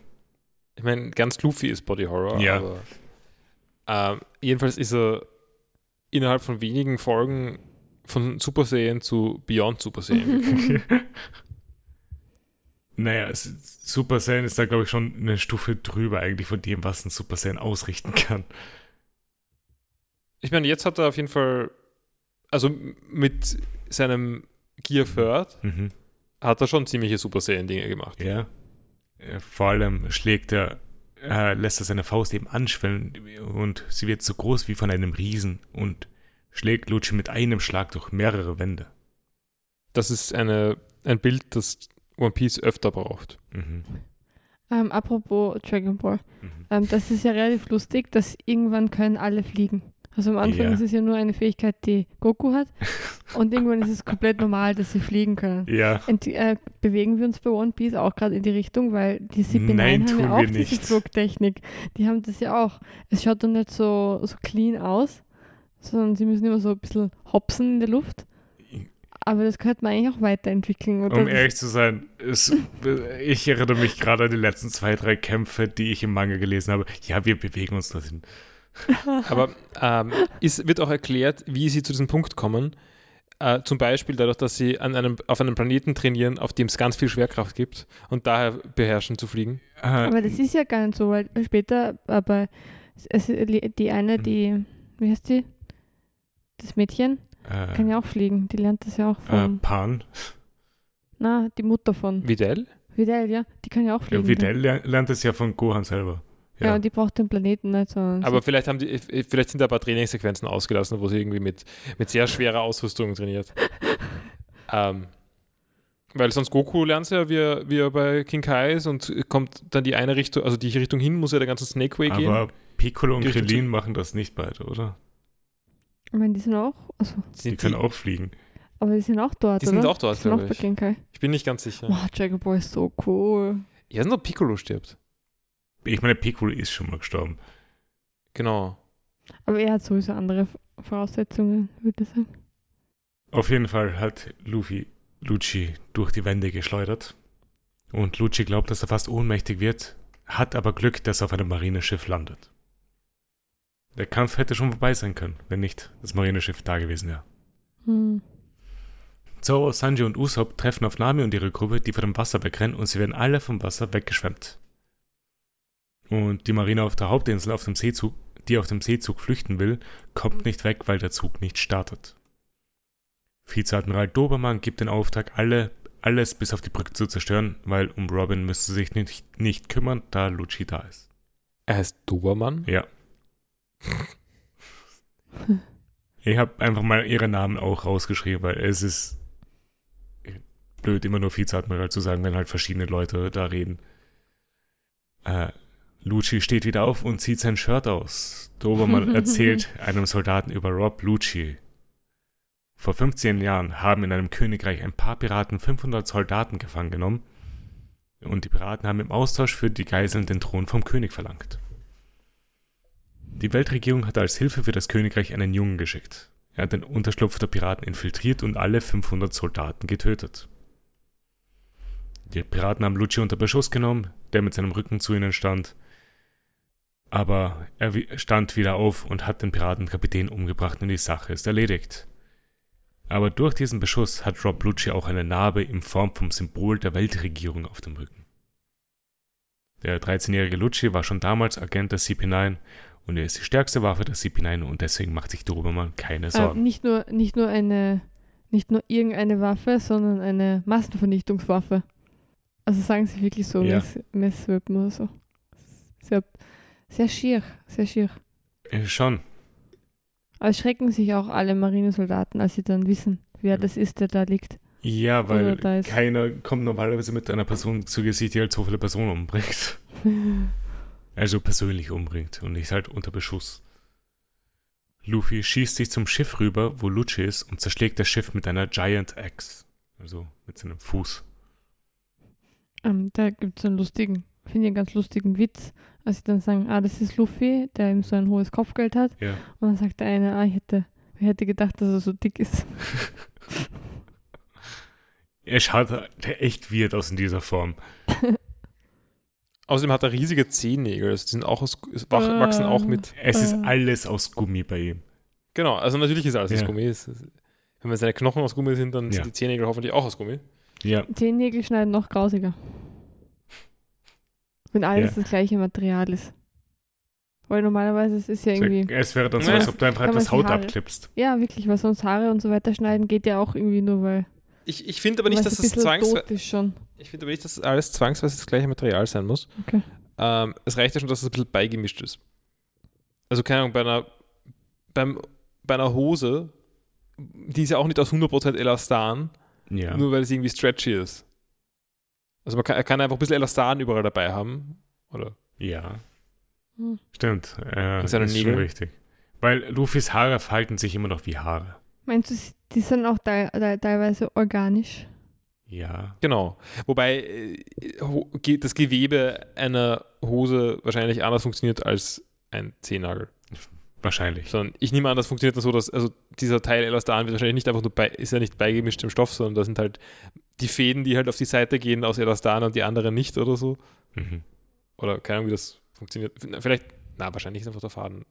Ich meine, ganz Luffy ist Body Horror, Ja. aber ähm, jedenfalls ist er innerhalb von wenigen Folgen von Super Saiyan zu Beyond Super Saiyan. gekommen. <laughs> <laughs> naja, Super Saiyan ist da, glaube ich, schon eine Stufe drüber eigentlich von dem, was ein Super Saiyan ausrichten kann. ich meine, jetzt hat er auf jeden Fall, also mit seinem Gear Third Mhm. hat er schon ziemliche Super Saiyan-Dinge gemacht. Ja. Vor allem schlägt er, äh, lässt er seine Faust eben anschwellen und sie wird so groß wie von einem Riesen und schlägt Lucci mit einem Schlag durch mehrere Wände. Das ist eine, ein Bild, das One Piece öfter braucht. Mhm. Ähm, apropos Dragon Ball. Mhm. Ähm, das ist ja relativ lustig, dass irgendwann können alle fliegen. Also am Anfang Ja. ist es ja nur eine Fähigkeit, die Goku hat. und irgendwann ist es komplett normal, dass sie fliegen können. Ja, Ent äh, bewegen wir uns bei One Piece auch gerade in die Richtung, weil die CP9 Nein, haben ja auch wir diese nicht. Flugtechnik. Die haben das ja auch. Es schaut doch nicht so, so clean aus, sondern sie müssen immer so ein bisschen hopsen in der Luft. Aber das könnte man eigentlich auch weiterentwickeln. Oder Um ehrlich zu sein, es, ich erinnere mich gerade an die letzten zwei, drei Kämpfe, die ich im Manga gelesen habe. Ja, wir bewegen uns dorthin. <laughs> Aber ähm, es wird auch erklärt, wie sie zu diesem Punkt kommen. Äh, zum Beispiel dadurch, dass sie an einem, auf einem Planeten trainieren, auf dem es ganz viel Schwerkraft gibt und daher beherrschen zu fliegen. Aber das ist ja gar nicht so, weil später, aber es, die eine, die, wie heißt die? Das Mädchen äh, kann ja auch fliegen. Die lernt das ja auch äh, von, Pan. na, die Mutter von Videl? Videl, ja. Die kann ja auch fliegen. Ja, Videl ler- lernt es ja von Gohan selber. Ja, und die braucht den Planeten nicht so. Aber vielleicht, haben die, vielleicht sind da ein paar Trainingssequenzen ausgelassen, wo sie irgendwie mit, mit sehr schwerer Ausrüstung trainiert. <laughs> ähm, weil sonst Goku lernt ja, wie er, wie er bei King Kai ist und kommt dann die eine Richtung, also die Richtung hin, muss ja der ganze Snake Way gehen. Aber Piccolo und Krillin machen das nicht beide, oder? Ich meine, die sind auch, also, Die Sind können auch fliegen. Aber die sind auch dort, Die oder? sind auch dort, Die glaube bei ich. Genkai. Ich bin nicht ganz sicher. Wow, Dragon Ball ist so cool. Ja, nur Piccolo stirbt. Ich meine, Piccolo ist schon mal gestorben. Genau. Aber er hat sowieso andere Voraussetzungen, würde ich sagen. Auf jeden Fall hat Luffy Lucci durch die Wände geschleudert. Und Lucci glaubt, dass er fast ohnmächtig wird, hat aber Glück, dass er auf einem Marineschiff landet. Der Kampf hätte schon vorbei sein können, wenn nicht das Marineschiff da gewesen wäre. Hm. Zoro, Sanji und Usopp treffen auf Nami und ihre Gruppe, die vor dem Wasser wegrennen und sie werden alle vom Wasser weggeschwemmt. Und die Marine auf der Hauptinsel, auf dem Seezug, die auf dem Seezug flüchten will, kommt nicht weg, weil der Zug nicht startet. Vizeadmiral Dobermann gibt den Auftrag, alle, alles bis auf die Brücke zu zerstören, weil um Robin müsste sich nicht, nicht kümmern, da Lucci da ist. Er heißt Dobermann? Ja. Ich habe einfach mal ihre Namen auch rausgeschrieben, weil es ist blöd, immer nur Vizeadmiral zu sagen, wenn halt verschiedene Leute da reden. Äh, Lucci steht wieder auf und zieht sein Shirt aus. Dobermann <laughs> erzählt einem Soldaten über Rob Lucci. Vor 15 Jahren haben in einem Königreich ein paar Piraten 500 Soldaten gefangen genommen und die Piraten haben im Austausch für die Geiseln den Thron vom König verlangt. Die Weltregierung hat als Hilfe für das Königreich einen Jungen geschickt. Er hat den Unterschlupf der Piraten infiltriert und alle 500 Soldaten getötet. Die Piraten haben Lucci unter Beschuss genommen, der mit seinem Rücken zu ihnen stand. Aber er stand wieder auf und hat den Piratenkapitän umgebracht und die Sache ist erledigt. Aber durch diesen Beschuss hat Rob Lucci auch eine Narbe in Form vom Symbol der Weltregierung auf dem Rücken. Der 13-jährige Lucci war schon damals Agent der CP9 und er ist die stärkste Waffe der CP9 und deswegen macht sich Dobermann keine Äh, Sorgen. nicht, nur, nicht nur eine, nicht nur irgendeine Waffe, sondern eine Massenvernichtungswaffe. Also sagen sie wirklich so, Ja. Mess, Messweapon oder so. Sehr, sehr schier, sehr schier. Äh, Schon. Aber schrecken sich auch alle Marinesoldaten, als sie dann wissen, wer das ist, der da liegt. Ja, weil keiner kommt normalerweise mit einer Person zu Gesicht, die halt so viele Personen umbringt. <laughs> Also persönlich umbringt und nicht halt unter Beschuss. Luffy schießt sich zum Schiff rüber, wo Lucci ist, und zerschlägt das Schiff mit einer Giant Axe. Also mit seinem Fuß. ähm, da gibt es einen lustigen, finde ich einen ganz lustigen Witz, als sie dann sagen, ah, das ist Luffy, der eben so ein hohes Kopfgeld hat. Ja. Und dann sagt der eine, ah, ich hätte, wer hätte gedacht, dass er so dick ist. <laughs> Er schaut echt weird aus in dieser Form. <laughs> Außerdem hat er riesige Zehennägel. Also die sind auch aus, Ah. wachsen auch mit. Es ist Äh. alles aus Gummi bei ihm. Genau, also natürlich ist alles aus Ja. Gummi. Es ist- Wenn seine Knochen aus Gummi sind, dann Ja. sind die Zehennägel hoffentlich auch aus Gummi. Ja. Zehennägel schneiden noch grausiger. Wenn alles Ja. das gleiche Material ist. Weil normalerweise es ist ja irgendwie, Es wäre dann so, als ob du einfach man etwas Haut Haare- abklippst. ja wirklich, weil sonst Haare und so weiter schneiden geht ja auch irgendwie nur, weil Ich, ich finde aber nicht, dass es das zwangsweise. Ich finde aber nicht, dass alles zwangsweise das gleiche Material sein muss. Okay. Ähm, es reicht ja schon, dass es ein bisschen beigemischt ist. Also keine Ahnung, bei einer, beim, bei einer Hose, die ist ja auch nicht aus 100% Elastan, Ja. nur weil es irgendwie stretchy ist. Also man kann, kann einfach ein bisschen Elastan überall dabei haben. Oder? Ja. Hm. Stimmt. Äh, ist schon Nägeln? richtig. Weil Luffys Haare verhalten sich immer noch wie Haare. Meinst du, die sind auch teil, teil, teilweise organisch? Ja. Genau. Wobei äh, das Gewebe einer Hose wahrscheinlich anders funktioniert als ein Zehennagel. Wahrscheinlich. Sondern ich nehme an, das funktioniert dann so, dass also dieser Teil Elastan wird wahrscheinlich nicht einfach nur bei, ist ja nicht beigemischt im Stoff, sondern da sind halt die Fäden, die halt auf die Seite gehen aus Elastan und die anderen nicht oder so. Mhm. Oder keine Ahnung, wie das funktioniert. Vielleicht, na, wahrscheinlich ist einfach der Faden.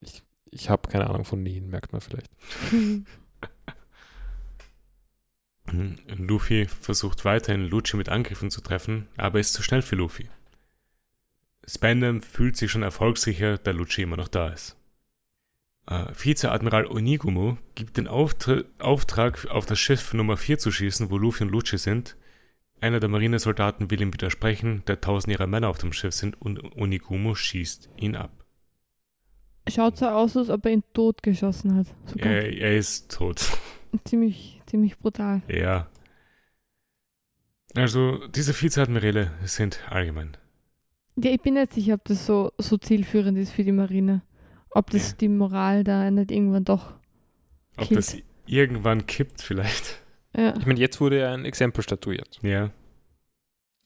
Ich, ich habe keine Ahnung von Nähen, merkt man vielleicht. <laughs> Luffy versucht weiterhin Lucci mit Angriffen zu treffen, aber ist zu schnell für Luffy. Spandam fühlt sich schon erfolgssicher, da Lucci immer noch da ist. Äh, Vizeadmiral Onigumo gibt den Auftr Auftrag, auf das Schiff Nummer 4 zu schießen, wo Luffy und Lucci sind. Einer der Marinesoldaten will ihm widersprechen, da tausend ihrer Männer auf dem Schiff sind und Onigumo schießt ihn ab. Schaut so aus, als ob er ihn tot geschossen hat. Er, er ist tot. Ziemlich, ziemlich brutal. Ja. Also, diese Vizeadmirale sind allgemein. Ja, ich bin nicht sicher, ob das so, so zielführend ist für die Marine. Ob das Ja. die Moral da nicht irgendwann doch Ob Killt. das irgendwann kippt vielleicht. Ja. Ich meine, jetzt wurde ja ein Exempel statuiert. Ja,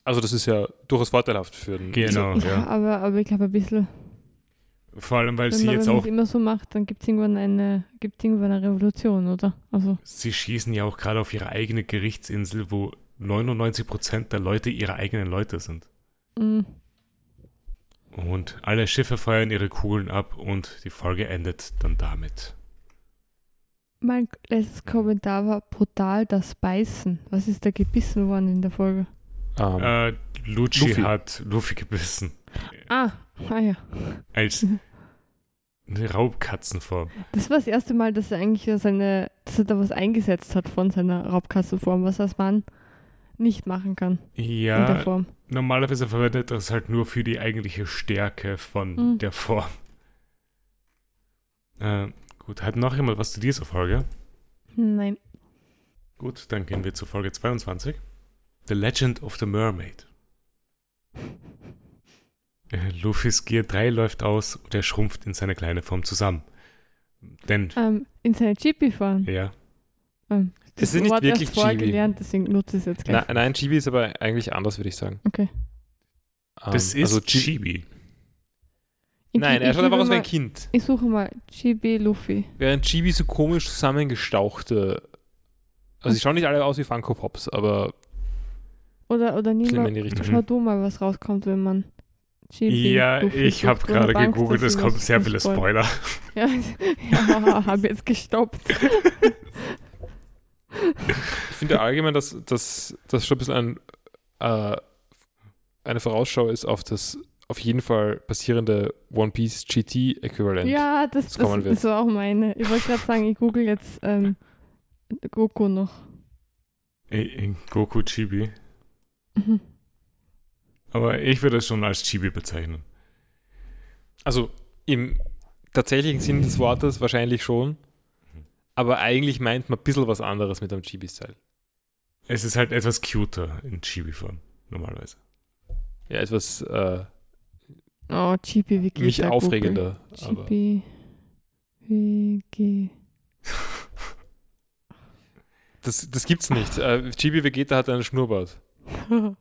Also das ist ja durchaus vorteilhaft für den. genau. ja, Ja. aber, aber ich glaube ein bisschen, Vor allem, weil wenn sie man jetzt wenn man auch, es immer so macht, dann gibt es irgendwann eine, gibt's irgendwann eine Revolution, oder? Also, sie schießen ja auch gerade auf ihre eigene Gerichtsinsel, wo 99% der Leute ihre eigenen Leute sind. mh, Und alle Schiffe feuern ihre Kugeln ab und die Folge endet dann damit. mein letztes Kommentar war brutal das Beißen. Was ist da gebissen worden in der Folge? Ähm, Äh, Lucci Luffy. hat Luffy gebissen. Ah, ah ja. Als eine Raubkatzenform. Das war das erste Mal, dass er eigentlich seine, dass er da was eingesetzt hat von seiner Raubkassenform, was als Mann nicht machen kann in der Ja, Form. normalerweise verwendet er es halt nur für die eigentliche Stärke von Mhm. der Form. Äh, gut, hat noch jemand was zu dieser Folge? Nein. Gut, dann gehen wir zu Folge 22. The Legend of the Mermaid. Äh, Luffys Gear 3 läuft aus und er schrumpft in seine kleine Form zusammen. Denn, Ähm, in seine Chibi fahren. ja, Ähm, Es ist nicht Wort wirklich erst vorher Chibi. gelernt, deswegen nutze ich es jetzt gleich. na, nein, Chibi ist aber eigentlich anders, würde ich sagen. Okay. Ähm, das ist also Chi- Chibi. Ich, Nein, er ich schaut einfach aus wie ein Kind. Ich suche mal Chibi Luffy. Während Chibi so komisch zusammengestauchte. Also sie schauen nicht alle aus wie Funko Pops, aber Oder, oder niemand. in die Richtung. Schau du mal, was rauskommt, wenn man Chibi Ja, ich habe gerade gegoogelt, es kommen sehr viele. Spoiler. <laughs> Ja, ja <laughs> habe jetzt gestoppt. ich finde allgemein, dass das dass schon ein bisschen ein, äh, eine Vorausschau ist auf das auf jeden Fall passierende One Piece GT-Äquivalent. Ja, das, das das, das war auch meine. Ich wollte gerade sagen, ich google jetzt ähm, Goku noch. Äh, äh, Goku Chibi. Mhm. Aber ich würde es schon als Chibi bezeichnen. Also im tatsächlichen Sinn des Wortes wahrscheinlich schon. Aber eigentlich meint man ein bisschen was anderes mit einem Chibi-Style. Es ist halt etwas cuter in Chibi-Form, normalerweise. Ja, etwas äh, Oh, Chibi, geht mich der aufregender. Chibi, geht. das, das gibt's nicht. Äh, Chibi Vegeta hat einen Schnurrbart. <laughs>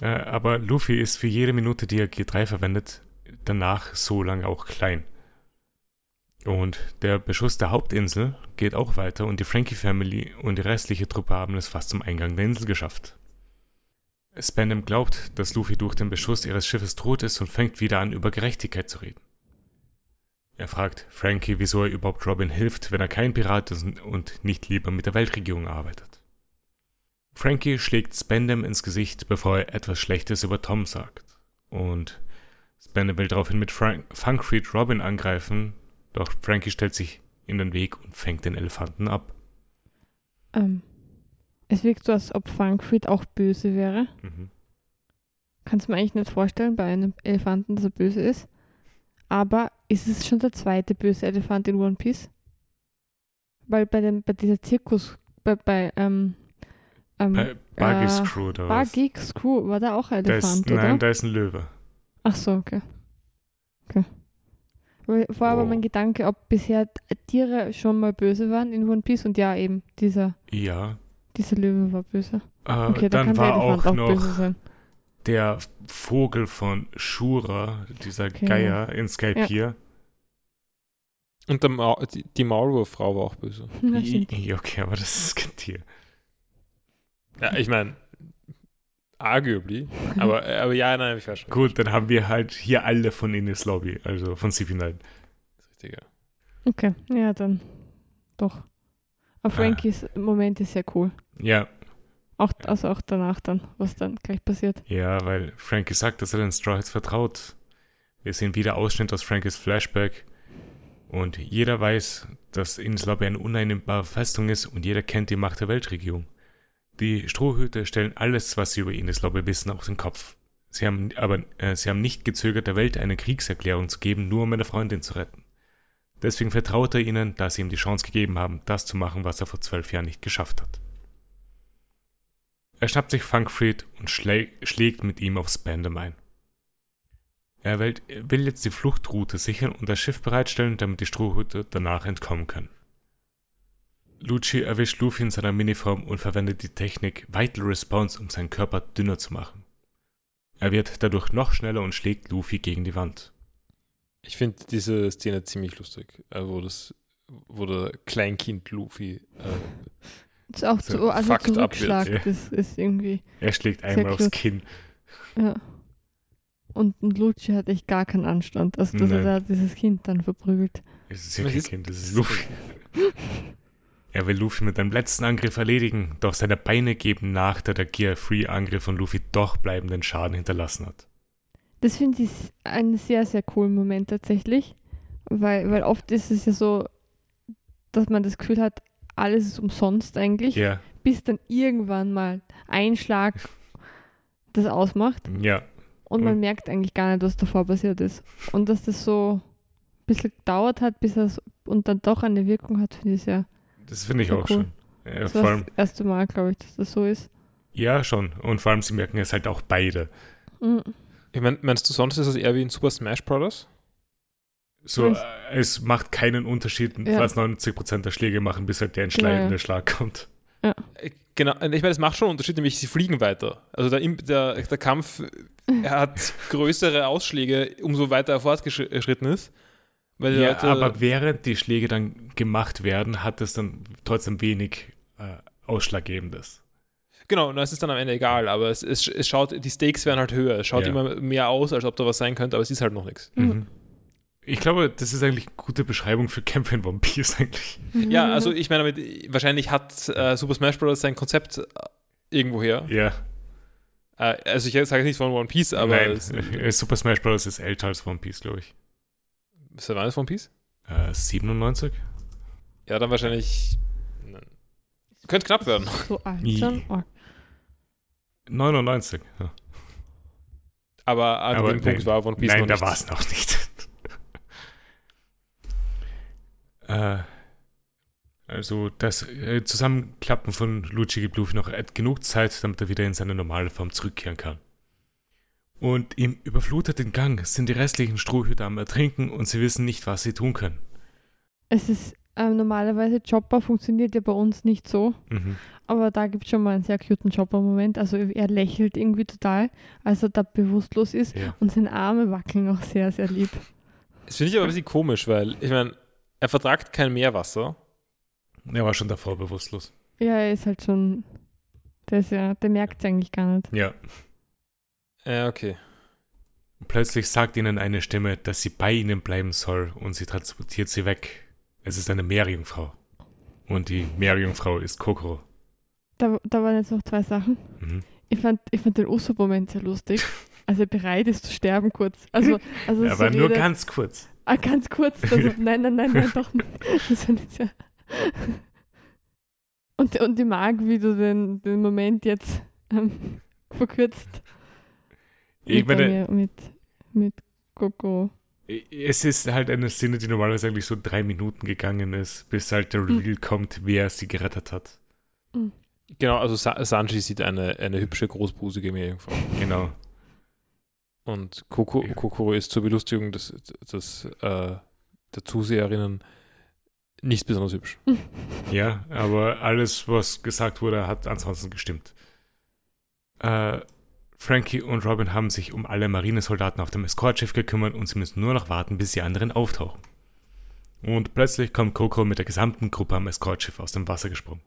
Äh, aber Luffy ist für jede Minute, die er G3 verwendet, danach so lange auch klein. Und der Beschuss der Hauptinsel geht auch weiter und die Frankie Family und die restliche Truppe haben es fast zum Eingang der Insel geschafft. Spandam glaubt, dass Luffy durch den Beschuss ihres Schiffes tot ist und fängt wieder an, über Gerechtigkeit zu reden. Er fragt Frankie, wieso er überhaupt Robin hilft, wenn er kein Pirat ist und nicht lieber mit der Weltregierung arbeitet. Frankie schlägt Spandam ins Gesicht, bevor er etwas Schlechtes über Tom sagt. Und Spandam will daraufhin mit Frank Funkfried Robin angreifen, doch Frankie stellt sich in den Weg und fängt den Elefanten ab. ähm, es wirkt so, als ob Funkfried auch böse wäre. Mhm. Kannst du mir eigentlich nicht vorstellen bei einem Elefanten, dass er böse ist. Aber ist es schon der zweite böse Elefant in One Piece? Weil bei, dem, bei dieser Zirkus, bei, bei ähm, ähm, Bei Buggy's äh, Crew oder was? Buggy Screw, war da auch ein Da Elefant, ist, oder? nein, da ist ein Löwe. Ach so, okay. Okay. War Oh. mein Gedanke, ob bisher Tiere schon mal böse waren in One Piece und ja, eben, dieser, Ja. dieser Löwe war böse. Äh, Okay, da dann kann der war Elefant auch auch, noch böse sein. der Vogel von Shura, dieser Okay. Geier in Skype Ja. hier. Und der Ma die, die Maulwurffrau war auch böse. <laughs> Ja, okay, aber das ist kein Tier. Ja, ich meine, arguably. Aber, aber ja, nein, ich weiß schon. Gut, dann haben wir halt hier alle von Ines Lobby, also von CP9. Das ist richtig, ja. Okay, ja, dann doch. Aber Ah. Frankies Moment ist sehr cool. Ja, Auch, also auch danach dann, was dann gleich passiert. ja, weil Frankie sagt, dass er den Straw Hats vertraut. Wir sehen wieder Ausschnitt aus Frankies Flashback. Und jeder weiß, dass Ines Lobby eine uneinnehmbare Festung ist und jeder kennt die Macht der Weltregierung. Die Strohhüte stellen alles, was sie über Ines Lobby wissen, auf den Kopf. Sie haben aber äh, sie haben nicht gezögert, der Welt eine Kriegserklärung zu geben, nur um meine Freundin zu retten. Deswegen vertraut er ihnen, dass sie ihm die Chance gegeben haben, das zu machen, was er vor zwölf Jahren nicht geschafft hat. Er schnappt sich Funkfried und schlä schlägt mit ihm auf Spandam ein. Er will, will jetzt die Fluchtroute sichern und das Schiff bereitstellen, damit die Strohhüte danach entkommen können. Lucci erwischt Luffy in seiner Miniform und verwendet die Technik Vital Response, um seinen Körper dünner zu machen. Er wird dadurch noch schneller und schlägt Luffy gegen die Wand. Ich finde diese Szene ziemlich lustig, äh, wo das, wo der Kleinkind Luffy äh, Ist auch So so, also Zurückschlag, wird. das ist irgendwie, Er schlägt einmal aufs. Kinn. ja. Und, und Lucci hat echt gar keinen Anstand, also dass er Nein. da dieses Kind dann verprügelt. Es ist ja Das kein Kind, das ist Luffy. <laughs> Er will Luffy mit einem letzten Angriff erledigen, doch seine Beine geben nach, da der Gear-Free-Angriff von Luffy doch bleibenden Schaden hinterlassen hat. Das finde ich einen sehr, sehr coolen Moment tatsächlich, weil, weil oft ist es ja so, dass man das Gefühl hat, alles ist umsonst eigentlich, Ja, bis dann irgendwann mal ein Schlag das ausmacht ja, und man Und- merkt eigentlich gar nicht, was davor passiert ist. Und dass das so ein bisschen gedauert hat, bis so, und dann doch eine Wirkung hat, finde ich sehr. Das finde ich Ja, auch cool. schon. Äh, Das vor war allem, das erste Mal, glaube ich, dass das so ist. ja, schon. Und vor allem, sie merken es halt auch beide. Mhm. Ich mein, meinst du sonst ist das eher wie in Super Smash Bros.? So, äh, es macht keinen Unterschied, Ja. falls 90% der Schläge machen, bis halt der entscheidende Ja, ja. Schlag kommt. Äh, Genau, ich meine, es macht schon einen Unterschied, nämlich sie fliegen weiter. Also der, der, der Kampf er hat <laughs> größere Ausschläge, umso weiter er fortgeschritten ist. Weil Ja, Leute, aber während die Schläge dann gemacht werden, hat es dann trotzdem wenig äh, Ausschlaggebendes. Genau, und das ist dann am Ende egal, aber es, es, es schaut, die Stakes werden halt höher. Es schaut Ja. immer mehr aus, als ob da was sein könnte, aber es ist halt noch nichts. Mhm. Ich glaube, das ist eigentlich eine gute Beschreibung für Kämpfe in One Piece <laughs> eigentlich. Ja, also ich meine, damit, wahrscheinlich hat äh, Super Smash Bros. sein Konzept äh, irgendwoher. Ja, Äh, also ich sage nicht von One Piece, aber Nein, es, <laughs> Super Smash Bros. ist älter als One Piece, glaube ich. Ist der das One Piece? Äh, 97? Ja, dann wahrscheinlich. Nein. Könnte knapp werden. So alt. Oh. 99. Ja. Aber an Aber dem Punkt nein. war One Piece Nein, noch da nicht. war es noch nicht. <laughs> äh, also das äh, Zusammenklappen von Lucci gibt Luffy noch äh, genug Zeit, damit er wieder in seine normale Form zurückkehren kann. Und im überfluteten Gang sind die restlichen Strohhüter am Ertrinken und sie wissen nicht, was sie tun können. Es ist ähm, normalerweise Chopper funktioniert ja bei uns nicht so, Mhm. aber da gibt es schon mal einen sehr cuten Chopper-Moment. Also er lächelt irgendwie total, als er da bewusstlos ist Ja. und seine Arme wackeln auch sehr, sehr lieb. Das finde ich aber ein bisschen komisch, weil, ich meine, er vertragt kein Meerwasser. Er war schon davor bewusstlos. Ja, er ist halt schon, der ist ja, der merkt es eigentlich gar nicht. Ja. Ja, okay. Plötzlich sagt ihnen eine Stimme, dass sie bei ihnen bleiben soll und sie transportiert sie weg. Es ist eine Meerjungfrau. Und die Meerjungfrau ist Kokoro. Da, da waren jetzt noch zwei Sachen. Mhm. Ich fand, ich fand den Usopp-Moment sehr lustig. Als er bereit ist zu sterben kurz. Also, also so Aber nur redet- ganz kurz. Ah, ganz kurz. Also, <laughs> nein, nein, nein, nein, doch nicht. Das nicht sehr. Und, und ich mag, wie du den, den Moment jetzt ähm, verkürzt. Ich mit, meine, mit, mit Coco. es ist halt eine Szene, die normalerweise eigentlich so drei Minuten gegangen ist, bis halt der Reveal kommt, wer sie gerettet hat. Genau, also Sa Sanji sieht eine, eine hübsche, großbusige Meerjungfrau. Genau. Und Koko, Ja. Kokoro ist zur Belustigung des, des, äh, der Zuseherinnen nicht besonders hübsch. <laughs> Ja, aber alles, was gesagt wurde, hat ansonsten gestimmt. Äh, Frankie und Robin haben sich um alle Marinesoldaten auf dem Eskortschiff gekümmert und sie müssen nur noch warten, bis die anderen auftauchen. Und plötzlich kommt Coco mit der gesamten Gruppe am Eskortschiff aus dem Wasser gesprungen.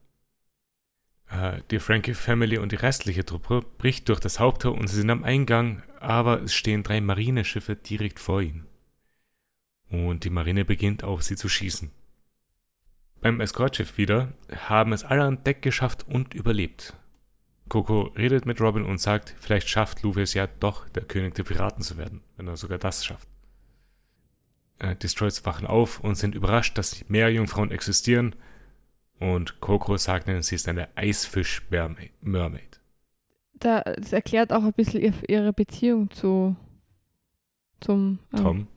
Äh, die Frankie-Family und die restliche Truppe bricht durch das Haupttor und sie sind am Eingang, aber es stehen drei Marineschiffe direkt vor ihnen. Und die Marine beginnt auf sie zu schießen. Beim Eskortschiff wieder haben es alle an Deck geschafft und überlebt. Coco redet mit Robin und sagt, vielleicht schafft Luffy es ja doch, der König der Piraten zu werden, wenn er sogar das schafft. Äh, Destroys wachen auf und sind überrascht, dass die Meerjungfrauen existieren. Und Coco sagt ihnen, sie ist eine Eisfisch-Mermaid. Da, das erklärt auch ein bisschen ihr, ihre Beziehung zu zum ähm, Tom?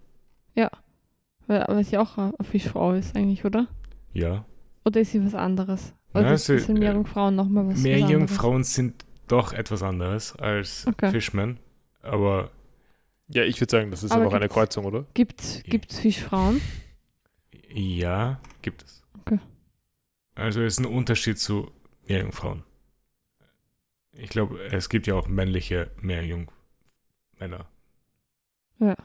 Weil, weil sie auch eine Fischfrau ist eigentlich, oder? Ja. Oder ist sie was anderes? Oder ist, sie- sind Meerjungfrauen nochmal was, was Meerjungfrauen sind doch etwas anderes als Okay. Fishmen. Aber Ja, ich würde sagen, das ist Aber einfach eine Kreuzung, oder? Gibt's, gibt's Fischfrauen? ja, gibt es. Okay. Also es ist ein Unterschied zu Meerjungfrauen. Ich glaube, es gibt ja auch männliche Meerjungmänner. Ja.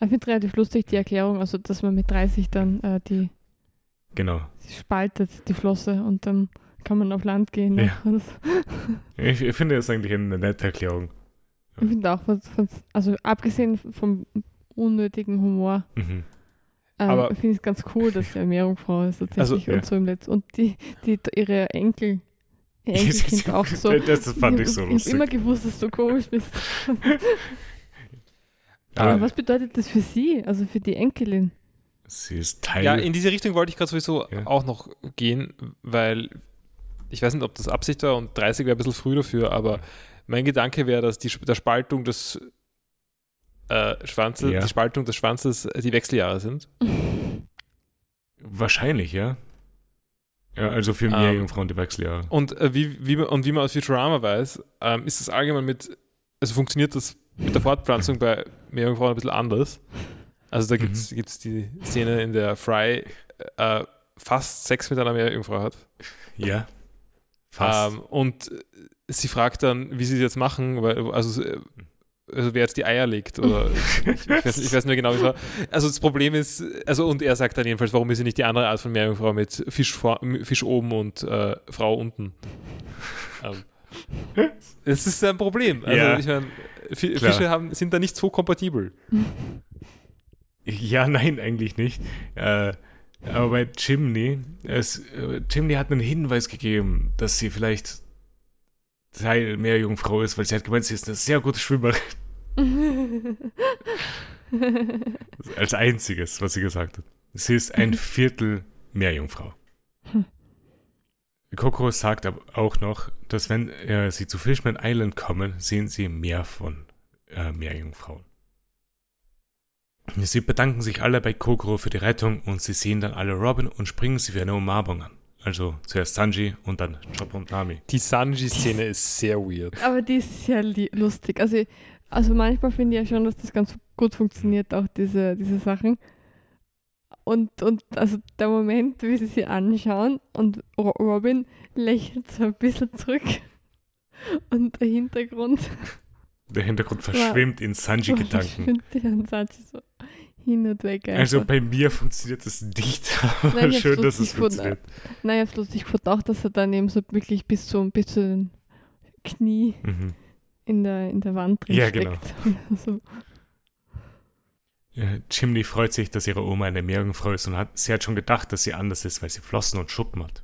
Ich finde relativ lustig die Erklärung, also dass man mit 30 dann äh, die Genau. sie spaltet, die Flosse, und dann kann man auf Land gehen. Ja. <laughs> Und Ich, ich finde das eigentlich eine nette Erklärung. Ich finde auch, also abgesehen vom unnötigen Humor, Mhm. ähm, finde ich es ganz cool, dass sie eine Meerjungfrau ist tatsächlich Also, ja. und so im Letzten. Und die, die, ihre Enkel, <laughs> Enkelkind auch so. <laughs> Das fand ich so Ich habe lustig. immer gewusst, dass du komisch bist. Aber Aber was bedeutet das für sie, also für die Enkelin? Sie ist Teil. Ja, in diese Richtung wollte ich gerade sowieso Ja. auch noch gehen, weil ich weiß nicht, ob das Absicht war und 30 wäre ein bisschen früh dafür, aber mein Gedanke wäre, dass die der Spaltung des äh, Schwanzes, Ja. die Spaltung des Schwanzes äh, die Wechseljahre sind. Wahrscheinlich, ja. Ja, also für Ähm, Meerjungfrauen die Wechseljahre. Und, äh, wie, wie man, und wie man aus Futurama weiß, ähm, ist das allgemein mit, also funktioniert das mit der Fortpflanzung bei Meerjungfrauen ein bisschen anders. Also da gibt Mhm. es die Szene, in der Fry äh, fast Sex mit einer Meerjungfrau hat. Ja. Fast. Ähm, und äh, sie fragt dann, wie sie es jetzt machen, weil, also, äh, also wer jetzt die Eier legt oder <laughs> ich, ich, weiß, ich weiß nicht mehr genau, wie es war. Also das Problem ist, also und er sagt dann jedenfalls, warum ist sie nicht die andere Art von Meerjungfrau mit Fisch, vor, Fisch oben und äh, Frau unten? Ähm, das ist ein Problem. Also Ja. ich meine. Fische haben, sind da nicht so kompatibel. <laughs> Ja, <laughs> nein, eigentlich nicht. Äh, aber bei Chimney, es, äh, Chimney hat einen Hinweis gegeben, dass sie vielleicht Teil Meerjungfrau ist, weil sie hat gemeint, sie ist eine sehr gute Schwimmerin. <laughs> Als einziges, was sie gesagt hat. Sie ist ein Viertel Meerjungfrau. Hm. Coco sagt aber auch noch, dass wenn äh, sie zu Fishman Island kommen, sehen sie mehr von äh, Meerjungfrauen. Sie bedanken sich alle bei Kokoro für die Rettung und sie sehen dann alle Robin und springen sie für eine Umarmung an. Also zuerst Sanji und dann Chopper und Nami. Die Sanji-Szene ist sehr weird. Aber die ist sehr lustig. Also, also manchmal finde ich ja schon, dass das ganz gut funktioniert, auch diese, diese Sachen. Und, und also der Moment, wie sie sie anschauen und Ro- Robin lächelt so ein bisschen zurück <laughs> und der Hintergrund Der Hintergrund verschwimmt in Sanji-Gedanken. <laughs> Sanji so hin und weg. Also einfach. bei mir funktioniert das nicht, <laughs> aber Nein, schön, dass es funktioniert. Nein, ich hab's lustig auch, dass er dann eben so wirklich bis zum bis zu den Knie Mhm. in der, in der Wand drin Ja, steckt. <laughs> so. Ja, Chimney freut sich, dass ihre Oma eine Meerjungfrau ist und hat, sie hat schon gedacht, dass sie anders ist, weil sie Flossen und Schuppen hat.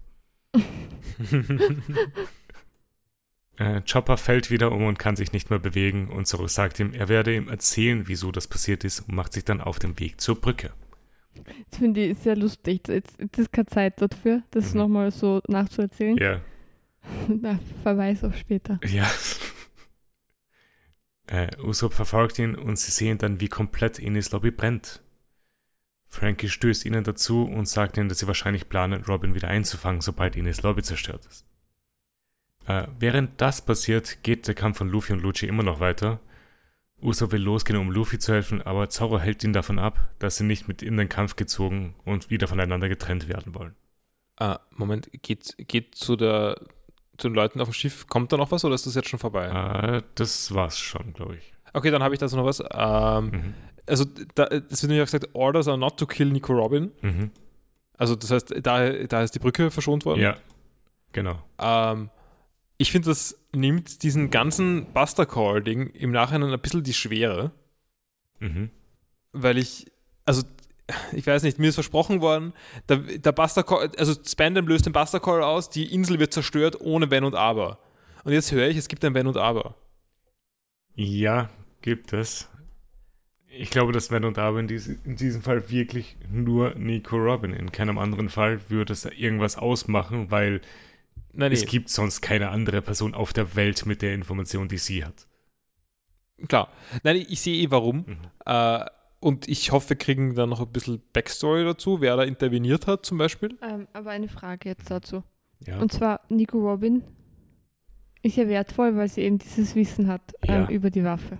Äh, Chopper fällt wieder um und kann sich nicht mehr bewegen und Zoro sagt ihm, er werde ihm erzählen, wieso das passiert ist und macht sich dann auf den Weg zur Brücke. Das finde ich sehr lustig. Jetzt, jetzt ist keine Zeit dafür, das Mhm. nochmal so nachzuerzählen. Ja, <laughs> Na, Verweis auf später. ja. <laughs> Äh, Usopp verfolgt ihn und sie sehen dann, wie komplett Inis Lobby brennt. Frankie stößt ihnen dazu und sagt ihnen, dass sie wahrscheinlich planen, Robin wieder einzufangen, sobald Inis Lobby zerstört ist. Äh, während das passiert, geht der Kampf von Luffy und Lucci immer noch weiter. Usopp will losgehen, um Luffy zu helfen, aber Zorro hält ihn davon ab, dass sie nicht mit in den Kampf gezogen und wieder voneinander getrennt werden wollen. ah, Moment, geht, geht zu, der, zu den Leuten auf dem Schiff, kommt da noch was oder ist das jetzt schon vorbei? Äh, das war's schon, glaube ich. Okay, dann habe ich dazu noch was. Ähm, Mhm. also, da, es wird nämlich auch gesagt, Orders are not to kill Nico Robin. Mhm. Also, das heißt, da, da ist die Brücke verschont worden. Ja, genau. Ähm, ich finde, das nimmt diesen ganzen Buster Call-Ding im Nachhinein ein bisschen die Schwere, Mhm. weil ich, also, ich weiß nicht, mir ist versprochen worden, der, der Buster Call, also Spandam löst den Buster Call aus, die Insel wird zerstört ohne Wenn und Aber. Und jetzt höre ich, es gibt ein Wenn und Aber. Ja, gibt es. Ich glaube, dass Wenn und Aber in, diese, in diesem Fall wirklich nur Nico Robin. In keinem anderen Fall würde es irgendwas ausmachen, weil Nein, es nee, gibt sonst keine andere Person auf der Welt mit der Information, die sie hat. klar. Nein, ich, ich sehe eh warum. Mhm. Äh, und ich hoffe, wir kriegen dann noch ein bisschen Backstory dazu, wer da interveniert hat zum Beispiel. Ähm, aber eine Frage jetzt dazu. Ja. Und zwar, Nico Robin ist ja wertvoll, weil sie eben dieses Wissen hat ähm, Ja. über die Waffe.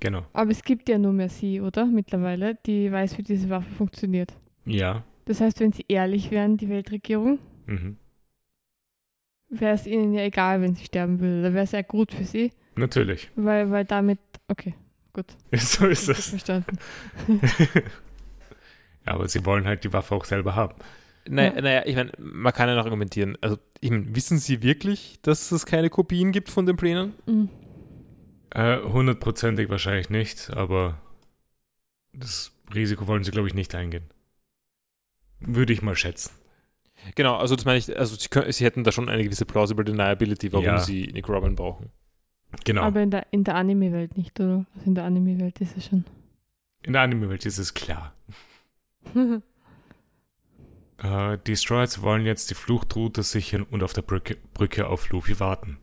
genau. Aber es gibt ja nur mehr sie, oder? Mittlerweile, die weiß, wie diese Waffe funktioniert. Ja. Das heißt, wenn sie ehrlich wären, die Weltregierung, Mhm. Wäre es ihnen ja egal, wenn sie sterben würde. Da wäre es ja gut für sie, Natürlich. weil, weil damit, okay, gut. <laughs> So ist es. Verstanden. <laughs> ja, aber sie wollen halt die Waffe auch selber haben. Naja, Ja. naja, ich meine, man kann ja noch argumentieren. Also, ich mein, wissen Sie wirklich, dass es keine Kopien gibt von den Plänen? Mhm. Äh, hundertprozentig wahrscheinlich nicht, aber das Risiko wollen sie, glaube ich, nicht eingehen. Würde ich mal schätzen. Genau, also das meine ich, also sie, können, sie hätten da schon eine gewisse plausible Deniability, warum Ja. sie Nick Robin brauchen. Genau. Aber in der, in der Anime-Welt nicht, oder? Also in der Anime-Welt ist es schon. In der Anime-Welt ist es klar. <laughs> Äh, die Stroids wollen jetzt die Fluchtroute sichern und auf der Brücke, Brücke auf Luffy warten.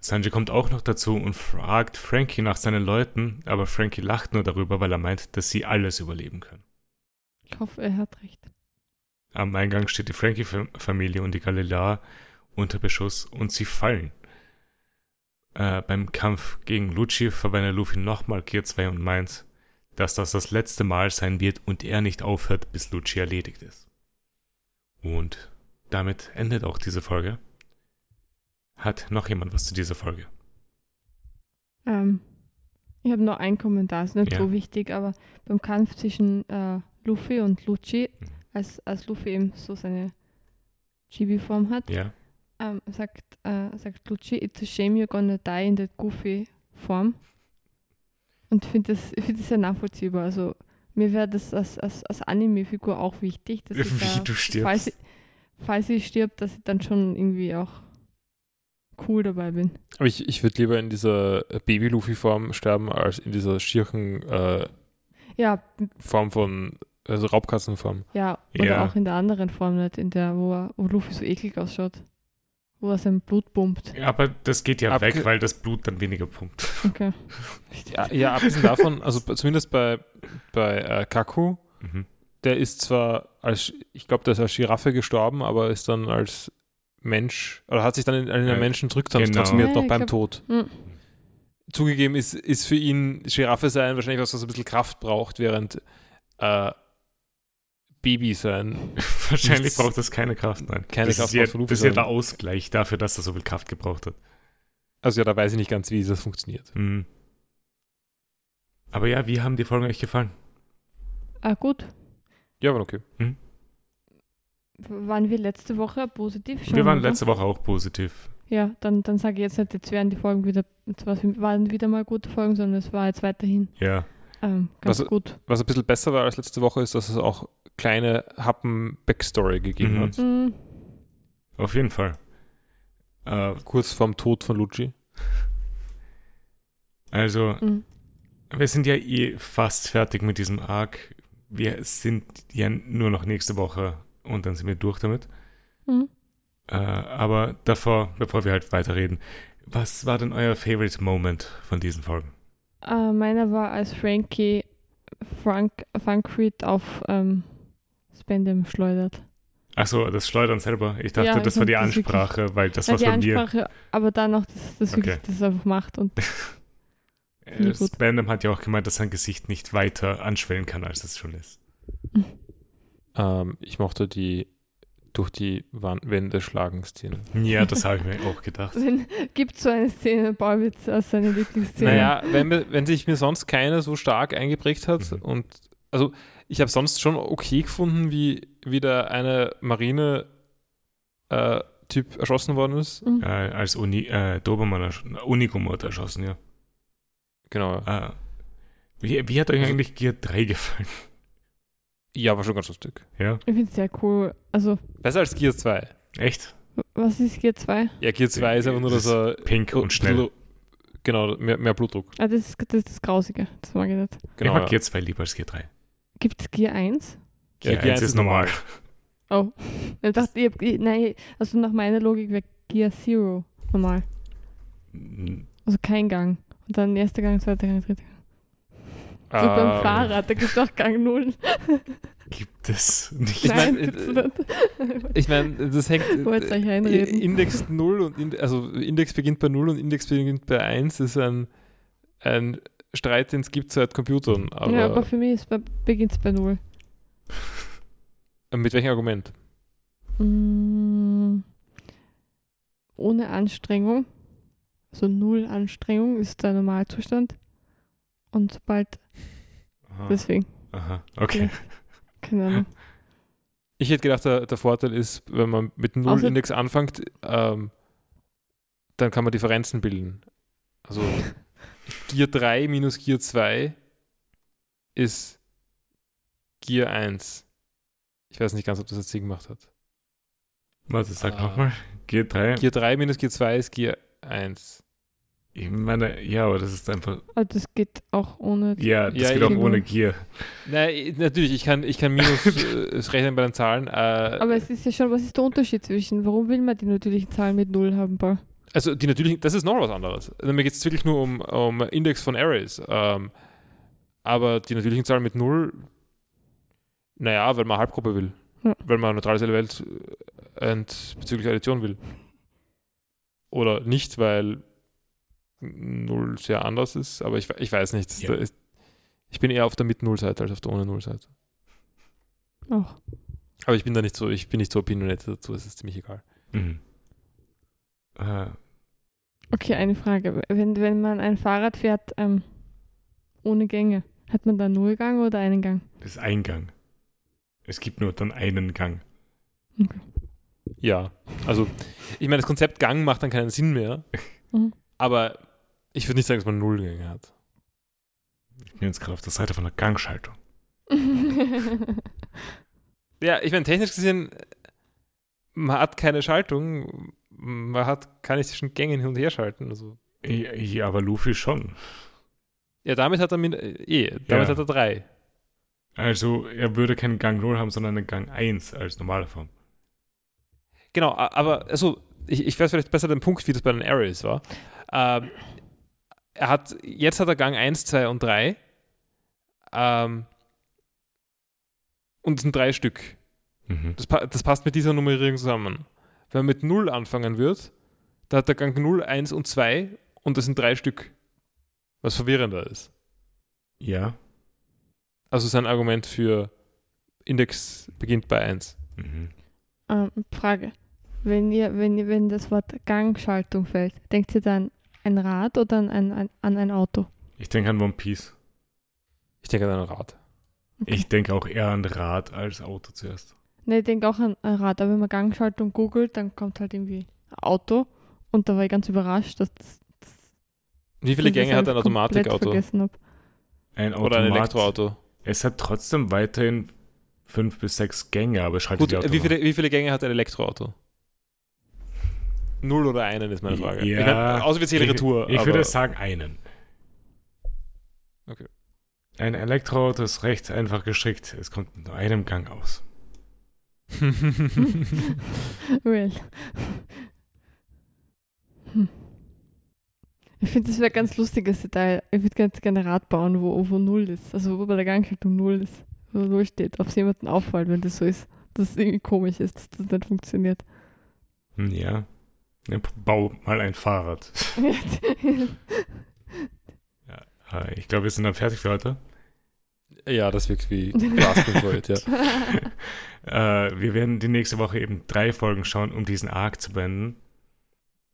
Sanji kommt auch noch dazu und fragt Frankie nach seinen Leuten, aber Frankie lacht nur darüber, weil er meint, dass sie alles überleben können. ich hoffe, er hat recht. Am Eingang steht die Frankie-Familie und die Galilea unter Beschuss und sie fallen. Äh, beim Kampf gegen Lucci verwendet Luffy nochmal Gear 2 und meint, dass das das letzte Mal sein wird und er nicht aufhört, bis Lucci erledigt ist. Und damit endet auch diese Folge. Hat noch jemand was zu dieser Folge? Ähm, ich habe noch einen Kommentar, ist nicht Ja. so wichtig, aber beim Kampf zwischen äh, Luffy und Lucci, Mhm. Als, als Luffy eben so seine Chibi-Form hat, Ja, ähm, sagt, äh, sagt Lucci, it's a shame you're gonna die in that goofy form. Und ich finde das, ich find das sehr nachvollziehbar. Also mir wäre das als, als, als Anime-Figur auch wichtig, dass ich <laughs> wie da, du falls stirbst. sie, falls sie stirbt, dass ich dann schon irgendwie auch cool dabei bin. Aber ich, ich würde lieber in dieser Baby-Luffy-Form sterben, als in dieser schierchen äh, Ja, Form von, also Raubkatzenform. Ja, oder Ja. auch in der anderen Form nicht, in der, wo, er, wo Luffy so eklig ausschaut. Wo er sein Blut pumpt. Ja, aber das geht ja Abge- weg, weil das Blut dann weniger pumpt. Okay. <laughs> Ja, ja abgesehen davon, also zumindest bei, bei äh, Kaku, Mhm. der ist zwar als, ich glaube, der ist als Giraffe gestorben, aber ist dann als Mensch, oder hat sich dann in, in einen Ja, Menschen genau. zurücktransformiert, Ja, noch beim glaub- Tod. Hm. Zugegeben ist, ist für ihn Giraffe sein wahrscheinlich was, was ein bisschen Kraft braucht, während äh, Baby sein <laughs> Wahrscheinlich braucht das keine Kraft, nein. Keine das Kraft ist ja, das ist ja der Ausgleich dafür, dass er so viel Kraft gebraucht hat. Also ja, da weiß ich nicht ganz, wie das funktioniert. Mhm. Aber ja, wie haben die Folgen euch gefallen? Ah, gut. Ja, aber okay. W- Waren wir letzte Woche positiv schon? Wir waren oder? letzte Woche auch positiv. Ja, dann, dann sage ich jetzt nicht, jetzt wären die Folgen wieder, waren wieder mal gute Folgen, sondern es war jetzt weiterhin Ja. Ähm, ganz Was- gut. Was ein bisschen besser war als letzte Woche, ist, dass es auch kleine Happen Backstory gegeben Mhm. hat. Mhm. Auf jeden Fall. Äh, Kurz vorm Tod von Lucci. also, Mhm. wir sind ja eh fast fertig mit diesem Arc. Wir sind ja nur noch nächste Woche und dann sind wir durch damit. Mhm. Äh, aber davor, bevor wir halt weiterreden, was war denn euer Favorite Moment von diesen Folgen? Äh, meiner war, als Frankie Frank, Frankfried auf ähm, Spendem schleudert. Achso, das Schleudern selber. Ich dachte, Ja, das ich war die das wirklich- Ansprache, weil das Ja, was die von mir. Ansprache, aber dann noch, dass das wirklich Okay. das einfach macht und <laughs> Äh. Spandam hat ja auch gemeint, dass sein Gesicht nicht weiter anschwellen kann, als es schon ist. Ähm, ich mochte die durch die Wand Wände schlagen Szene. Ja, das habe ich mir auch gedacht. Wenn, gibt so eine Szene, Ballwitz als seine Lieblingsszene. Naja, wenn, mir- wenn sich mir sonst keine so stark eingeprägt hat Mhm. und also ich habe sonst schon okay gefunden, wie, wie der eine Marine-Typ erschossen worden ist. Mhm. Äh, als Uni, äh, Dobermann, ersch- Unikum hat erschossen, ja. Genau. Äh, wie, wie hat euch Also- eigentlich Gear 3 gefallen? Ja, war schon ganz lustig. Ja, Ich finde es sehr cool. Also, Besser als Gear 2. echt? was ist Gear 2? Ja, Gear 2 ist einfach nur, dass er Pink und schnell. Genau, mehr, mehr Blutdruck. Ah, das ist das, ist das Grausige. Das mag ich nicht. Genau. ich mag ja. Gear 2 lieber als Gear 3. Gibt es Gear 1? Ja, Gear, Gear 1 1 ist normal. Oh. <laughs> Ich dachte, ich ich, nein, also nach meiner Logik wäre Gear Zero normal. Also kein Gang. Und dann erster Gang, zweiter Gang, dritter Gang. So Ähm, beim Fahrrad, da gibt es auch Gang 0. <laughs> Gibt es nicht. Ich mein, äh, nicht. Ich meine, das hängt. Wollt euch einreden. Index 0 und Ind also Index beginnt bei 0 und Index beginnt bei 1 ist ein, ein Streit, den es gibt seit Computern. Aber, ja, aber für mich beginnt es bei 0. Äh, Mit welchem Argument? Mm, ohne Anstrengung, also null Anstrengung ist der Normalzustand. Und sobald, Aha. deswegen, Aha. Okay. keine Ahnung. <laughs> Ich hätte gedacht, der, der Vorteil ist, wenn man mit Null Außer- Index anfängt, ähm, dann kann man Differenzen bilden. Also <laughs> Gear 3 minus Gear 2 ist Gear 1. Ich weiß nicht ganz, ob das jetzt Sinn gemacht hat. Warte, sag Ah. nochmal. G3. Gear 3 minus Gear 2 ist Gear 1. Ich meine, ja, aber das ist einfach. Aber das geht auch ohne. Ja, das Ja, geht auch ohne Gear. Nein, natürlich, ich kann, ich kann Minus <laughs> äh, rechnen bei den Zahlen. Äh, Aber es ist ja schon, was ist der Unterschied zwischen, warum will man die natürlichen Zahlen mit Null haben, Paul? Also die natürlichen, das ist noch was anderes. Also mir geht es wirklich nur um, um Index von Arrays. Ähm, aber die natürlichen Zahlen mit Null, naja, weil man Halbgruppe will. Ja. Weil man ein neutrales Element äh, und bezüglich Addition will. Oder nicht, weil Null sehr anders ist, aber ich, ich weiß nicht. Ja. Ist, ich bin eher auf der Mit-Null-Seite als auf der Ohne-Null-Seite. Auch. Aber ich bin da nicht so, ich bin nicht so opinionated dazu, es ist ziemlich egal. Mhm. Äh, Okay, eine Frage. Wenn, wenn man ein Fahrrad fährt ähm, ohne Gänge, hat man da Nullgang oder einen Gang? das ist Eingang. Es gibt nur dann einen Gang. Ja, also ich meine, das Konzept Gang macht dann keinen Sinn mehr, <laughs> Mhm. aber ich würde nicht sagen, dass man Nullgänge hat. Ich bin jetzt gerade auf der Seite von der Gangschaltung. <laughs> Ja, ich meine, technisch gesehen, man hat keine Schaltung, man hat keine zwischen Gängen hin und her schalten. Also. Ja, ja, aber Luffy schon. Ja, damit hat er min- eh, damit Ja. hat er drei. Also, er würde keinen Gang 0 haben, sondern einen Gang 1 als normale Form. Genau, aber also, ich, ich weiß vielleicht besser den Punkt, wie das bei den Arrays war. Ähm, er hat, jetzt hat er Gang 1, 2 und 3. Ähm, und es sind drei Stück. Mhm. Das, das passt mit dieser Nummerierung zusammen. Wenn man mit 0 anfangen wird, da hat der Gang 0, 1 und 2 und das sind drei Stück. Was verwirrender ist. Ja. Also sein Argument für Index beginnt bei 1. Mhm. ähm, Frage. Wenn ihr, wenn ihr, wenn das Wort Gangschaltung fällt, denkt ihr dann ein Rad oder an ein, an, ein Auto? Ich denke an One Piece. Ich denke an ein Rad. Okay. Ich denke auch eher an Rad als Auto zuerst. Ne, ich denke auch an ein Rad, aber wenn man Gangschaltung googelt, dann kommt halt irgendwie Auto und da war ich ganz überrascht, dass das Wie viele Gänge hat ein Automatikauto? vergessen hab. Ein Oder ein Automat- Elektroauto? Es hat trotzdem weiterhin fünf bis sechs Gänge, aber schaltet Gut, die Automat. wie viele, wie viele Gänge hat ein Elektroauto? Null oder einen ist meine Frage. Ja, ich meine, außer wir zählen ich, Retour. Ich aber- würde sagen einen. Okay. Ein Elektroauto ist recht einfach gestrickt. Es kommt mit nur einem Gang aus. <laughs> well. Hm. Ich finde, das wäre ein ganz lustiges Detail. Ich würde ganz gerne ein Rad bauen, wo, wo null ist. Also wo bei der Gangschaltung null ist. Wo null steht. Ob es jemandem auffällt, wenn das so ist. Dass es irgendwie komisch ist, dass das nicht funktioniert. Hm, Ja. Ja, Bau mal ein Fahrrad. <laughs> Äh, Ich glaube, wir sind dann fertig für heute. ja, das wirkt wie <laughs> it, ja. <laughs> Äh, wir werden die nächste Woche eben drei Folgen schauen, um diesen Arc zu beenden.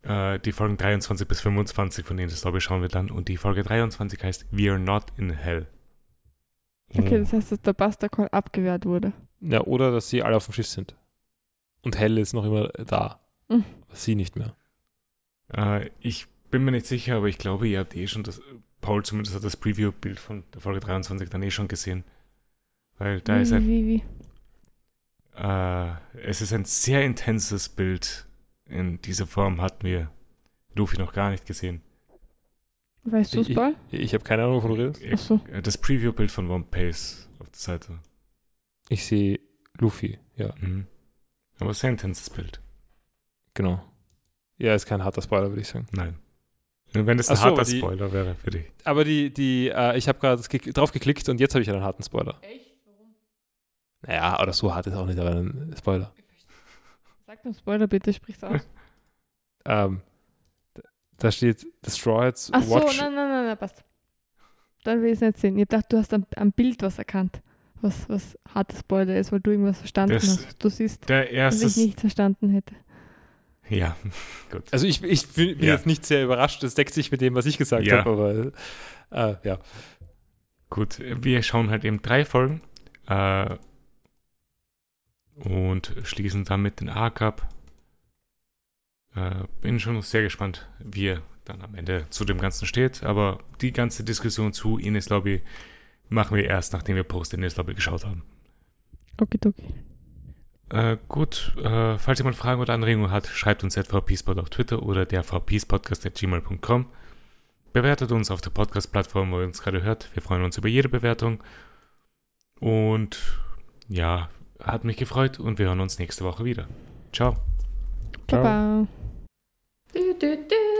Äh, die Folgen 23 bis 25 von denen das Lobby schauen wir dann. Und die Folge 23 heißt We Are Not in Hell. okay, Oh. das heißt, dass der Buster Call abgewehrt wurde. ja. Oder dass sie alle auf dem Schiff sind. Und Hell ist noch immer da. Mhm. Sie nicht mehr. Äh, ich bin mir nicht sicher, aber ich glaube, ihr habt eh schon das, Paul zumindest hat das Preview-Bild von der Folge 23 dann eh schon gesehen. Weil da wie, ist ein, wie, wie. äh, es ist ein sehr intenses Bild. In dieser Form hatten wir Luffy noch gar nicht gesehen. Weißt du es, Ich- Paul? Ich habe keine Ahnung, wovon du redest. Achso. Äh, Das Preview-Bild von One Piece auf der Seite. Ich sehe Luffy, ja, Mhm. Aber sehr intenses Bild. Genau. Ja, ist kein harter Spoiler, würde ich sagen. Nein. Wenn es ein so, harter die- Spoiler wäre für dich. Aber die, die, äh, ich habe gerade ge drauf geklickt und jetzt habe ich einen harten Spoiler. Echt? Warum? Naja, oder so hart ist auch nicht, aber ein Spoiler. Sag mir Spoiler bitte, sprich's aus. Ähm, da- steht The Straw Hats Ach so, Watch. nein, nein, nein, nein, passt. Dann will ich es nicht sehen. Ich gedacht, du hast am, am Bild was erkannt. was, was harter Spoiler ist, weil du irgendwas verstanden Das- hast. Du siehst, Der was ich nicht verstanden hätte. Ja, <laughs> gut. Also ich, ich bin bin Ja. jetzt nicht sehr überrascht, das deckt sich mit dem, was ich gesagt Ja. habe, aber äh, ja. Gut, wir schauen halt eben drei Folgen äh, und schließen damit den Arc ab. Äh, bin schon sehr gespannt, wie er dann am Ende zu dem Ganzen steht, aber die ganze Diskussion zu Ines Lobby machen wir erst, nachdem wir Post Ines Lobby geschaut haben. Okidoki. Äh, gut, äh, falls jemand Fragen oder Anregungen hat, schreibt uns at vpspot auf Twitter oder der vpspodcast.gmail.com. Bewertet uns auf der Podcast-Plattform, wo ihr uns gerade hört. Wir freuen uns über jede Bewertung. Und ja, hat mich gefreut und wir hören uns nächste Woche wieder. Ciao. Ciao. Du, du, du,